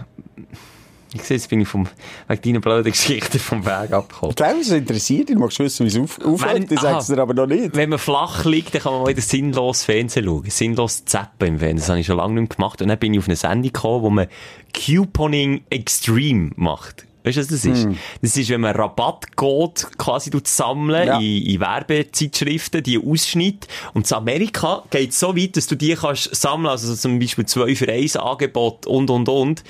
Ich sehe, jetzt bin ich vom, wegen deiner blöden Geschichte vom Weg abgekommen. Glaube, es interessiert dich. Du magst wissen, wie es auf, aufhört. Ich sag's aha. dir aber noch nicht. Wenn man flach liegt, dann kann man mal wieder sinnlos Fernsehen schauen. Sinnlos zappen im Fernsehen. Das habe ich schon lange nicht mehr gemacht. Und dann bin ich auf eine Sendung gekommen, wo man Couponing Extreme macht. Weißt du, was das ist? Das ist, wenn man Rabattcode quasi sammeln Ja. in, in Werbezeitschriften, die Ausschnitt. Und in Amerika geht es so weit, dass du die kannst sammeln, also so zum Beispiel zwei für eins Angebot und, und, und,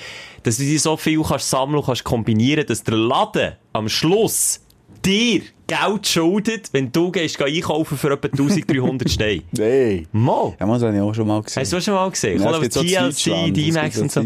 dass du die so viel kannst sammeln und kannst kombinieren, dass der Laden am Schluss dir Geld schuldet, wenn du gehst geh einkaufen für etwa 1300 Steine. Nein. Mal. Ja, das habe ich auch schon mal gesehen. Hast du das schon mal gesehen? Ja, in TLC, D-Max und so.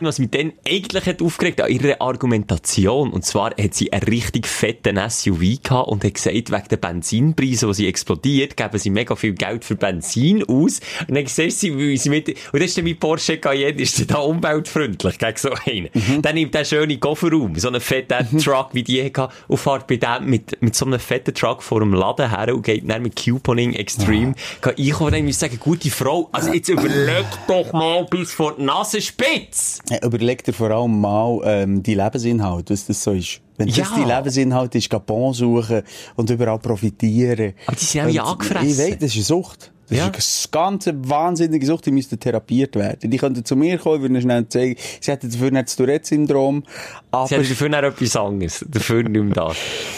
Was mich dann eigentlich hat aufgeregt an ihrer Argumentation, und zwar hat sie einen richtig fetten SUV gehabt und hat gesagt, wegen der Benzinpreise, die sie explodiert, geben sie mega viel Geld für Benzin aus. Und dann siehst du, sie, wie sie mit, und das ist dann mein Porsche Cayenne, ist dann da umweltfreundlich gegen so einen. Mhm. Dann nimmt der schöne Kofferraum, so einen fetten Truck wie die hatte, und fährt bei dem mit, mit so einem fetten Truck vor dem Laden her und geht dann mit Couponing Extreme ja. einkaufen. Dann muss sagen, gute Frau, also jetzt überleg doch mal bis vor die Nasenspitze. Ja, Überleg dir vor allem mal ähm, die Lebensinhalt, was das so ist. Wenn das Ja. die Lebensinhalt ist, geh Bon suchen und überall profitieren. Aber die sind auch ja Und angefressen. Ich weiß, das ist eine Sucht. Das Ja. ist eine ganz wahnsinnige Sucht, die müsste therapiert werden. Die könnten zu mir kommen, würde ihnen schnell zeigen, sie hätten dafür nicht das Tourette-Syndrom, aber... Sie haben dafür noch etwas anderes. Dafür nicht mehr das.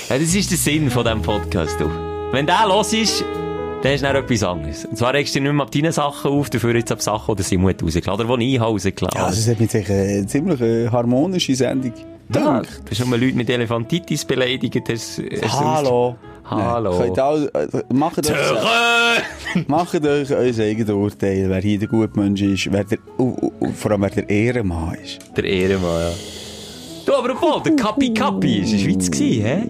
Ja, das ist der Sinn von diesem Podcast, du. Wenn der los ist, dann ist noch etwas anderes. Und zwar regst du nicht mehr ab deinen Sachen auf, dafür jetzt ab Sachen, die Simon hat rausgeladen, oder die ich rausgeladen ja, also es hat mit sich eine ziemlich äh, harmonische Sendung. Ja, du hast mal Leute mit Elefantitis beleidigt. Hast, hast Hallo. Hallo. All, äh, macht euch, Töre! macht euch euer eigenes Urteil, wer hier der gute Mensch ist, wer der, vor allem wer der Ehrenmann ist. Der Ehrenmann, ja. Du, aber obwohl, der Kapi Kapi ist in der Schweiz gewesen, hä?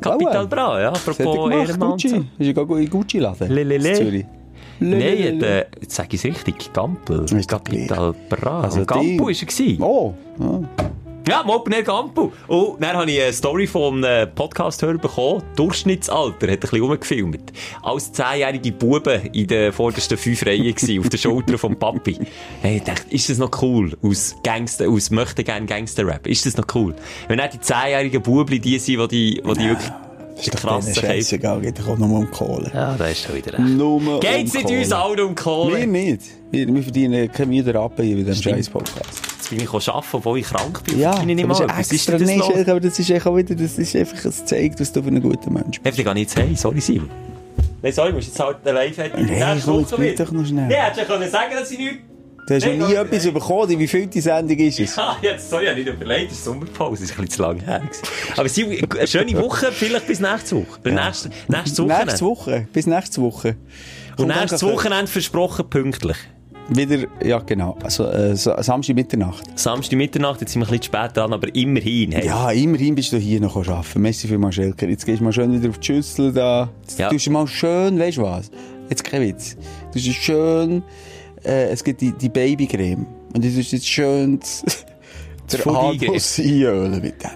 Capital Bra, ja. Apropos? Ehrenmann. Gucci? Ist gerade in Gucci laden? Lelele. Zürich. Nein, äh, jetzt sag ich es richtig, Gampel. Capital Bra. Also die- war er. Oh, ja. Ja, im Open Air Gampu. Und dann habe ich eine Story vom äh, Podcast-Hörer bekommen. Durchschnittsalter hat ein bisschen rumgefilmt. Als zehnjährige Buben in den vordersten fünf Reihen gewesen, auf den Schultern vom Papi. Hey, ich dachte, ist das noch cool? Aus Gangster, aus möchte gern Gangster-Rap. Ist das noch cool? Wenn auch die zehnjährigen Bubli die sind, die die, die, die wirklich Ist doch krass scheißegal, geht doch auch nur um Kohle. Ja, da ist schon wieder recht. Nur Geht's um nicht uns allen um Kohle? Wir nicht. Wir, wir verdienen keine Mühe Rappen hier bei diesem scheiß Podcast. Jetzt bin ich arbeiten, obwohl ich krank bin. Ja, ich das mal. ist das nicht, aber das ist echt auch wieder, das ist einfach, es zeigt, was du für ein guter Mensch bist. Heftig gar nicht hey, sorry Simon. Nein, sorry, musst jetzt halt den live hätten. Nein, komm, jetzt bleib doch noch schnell. Ja, hättest du können sagen, dass ich nicht... Du hast Nein, noch nie nein, etwas bekommen, wie viel die Sendung ist es? Ah, jetzt, sorry, ich habe nicht überlegt, das ist Sommerpause, das ist ein bisschen zu lang her. Aber Simon, eine schöne Woche, vielleicht bis nächste Woche. Oder nächste, nächstes Wochenende. Nächste Woche, bis nächste Woche. Und dann nächstes Wochenende versprochen, pünktlich. Wieder, ja genau, also äh, Samstag Mitternacht. Samstag Mitternacht, jetzt sind wir ein bisschen spät dran, aber immerhin. Hey. Ja, immerhin bist du hier noch arbeiten. Merci vielmals, Schelker. Jetzt gehst du mal schön wieder auf die Schüssel da. Jetzt Ja. tust du mal schön, weißt du was? Jetzt kein Witz. Du tust schön, äh, es gibt die, die Babycreme. Und du tust jetzt schön der Anus einölen mit dem.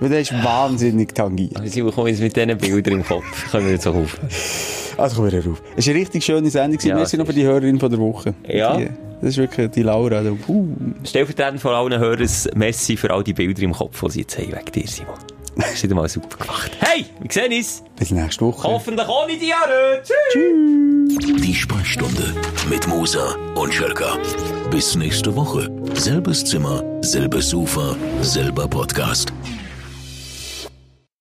Weil der ist wahnsinnig tangiert. Also, Simon, komm jetzt mit diesen Bildern im Kopf. Können wir jetzt auch auf. Also komm wieder rauf. Es war eine richtig schöne Sendung. Ja, Merci es noch für die Hörerin von der Woche. Ja. Die, das ist wirklich die Laura. Uh. Stellvertretend vor allen Hörern Messi für all die Bilder im Kopf, die sie jetzt haben, wegen dir, Simon. Ist wieder mal super gemacht. Hey, wir sehen uns. Bis nächste Woche. Hoffentlich ohne Diarrhoe. Tschüss. Die Sprechstunde mit Musa und Schelka. Bis nächste Woche. Selbes Zimmer, selbes Sofa, selber Podcast.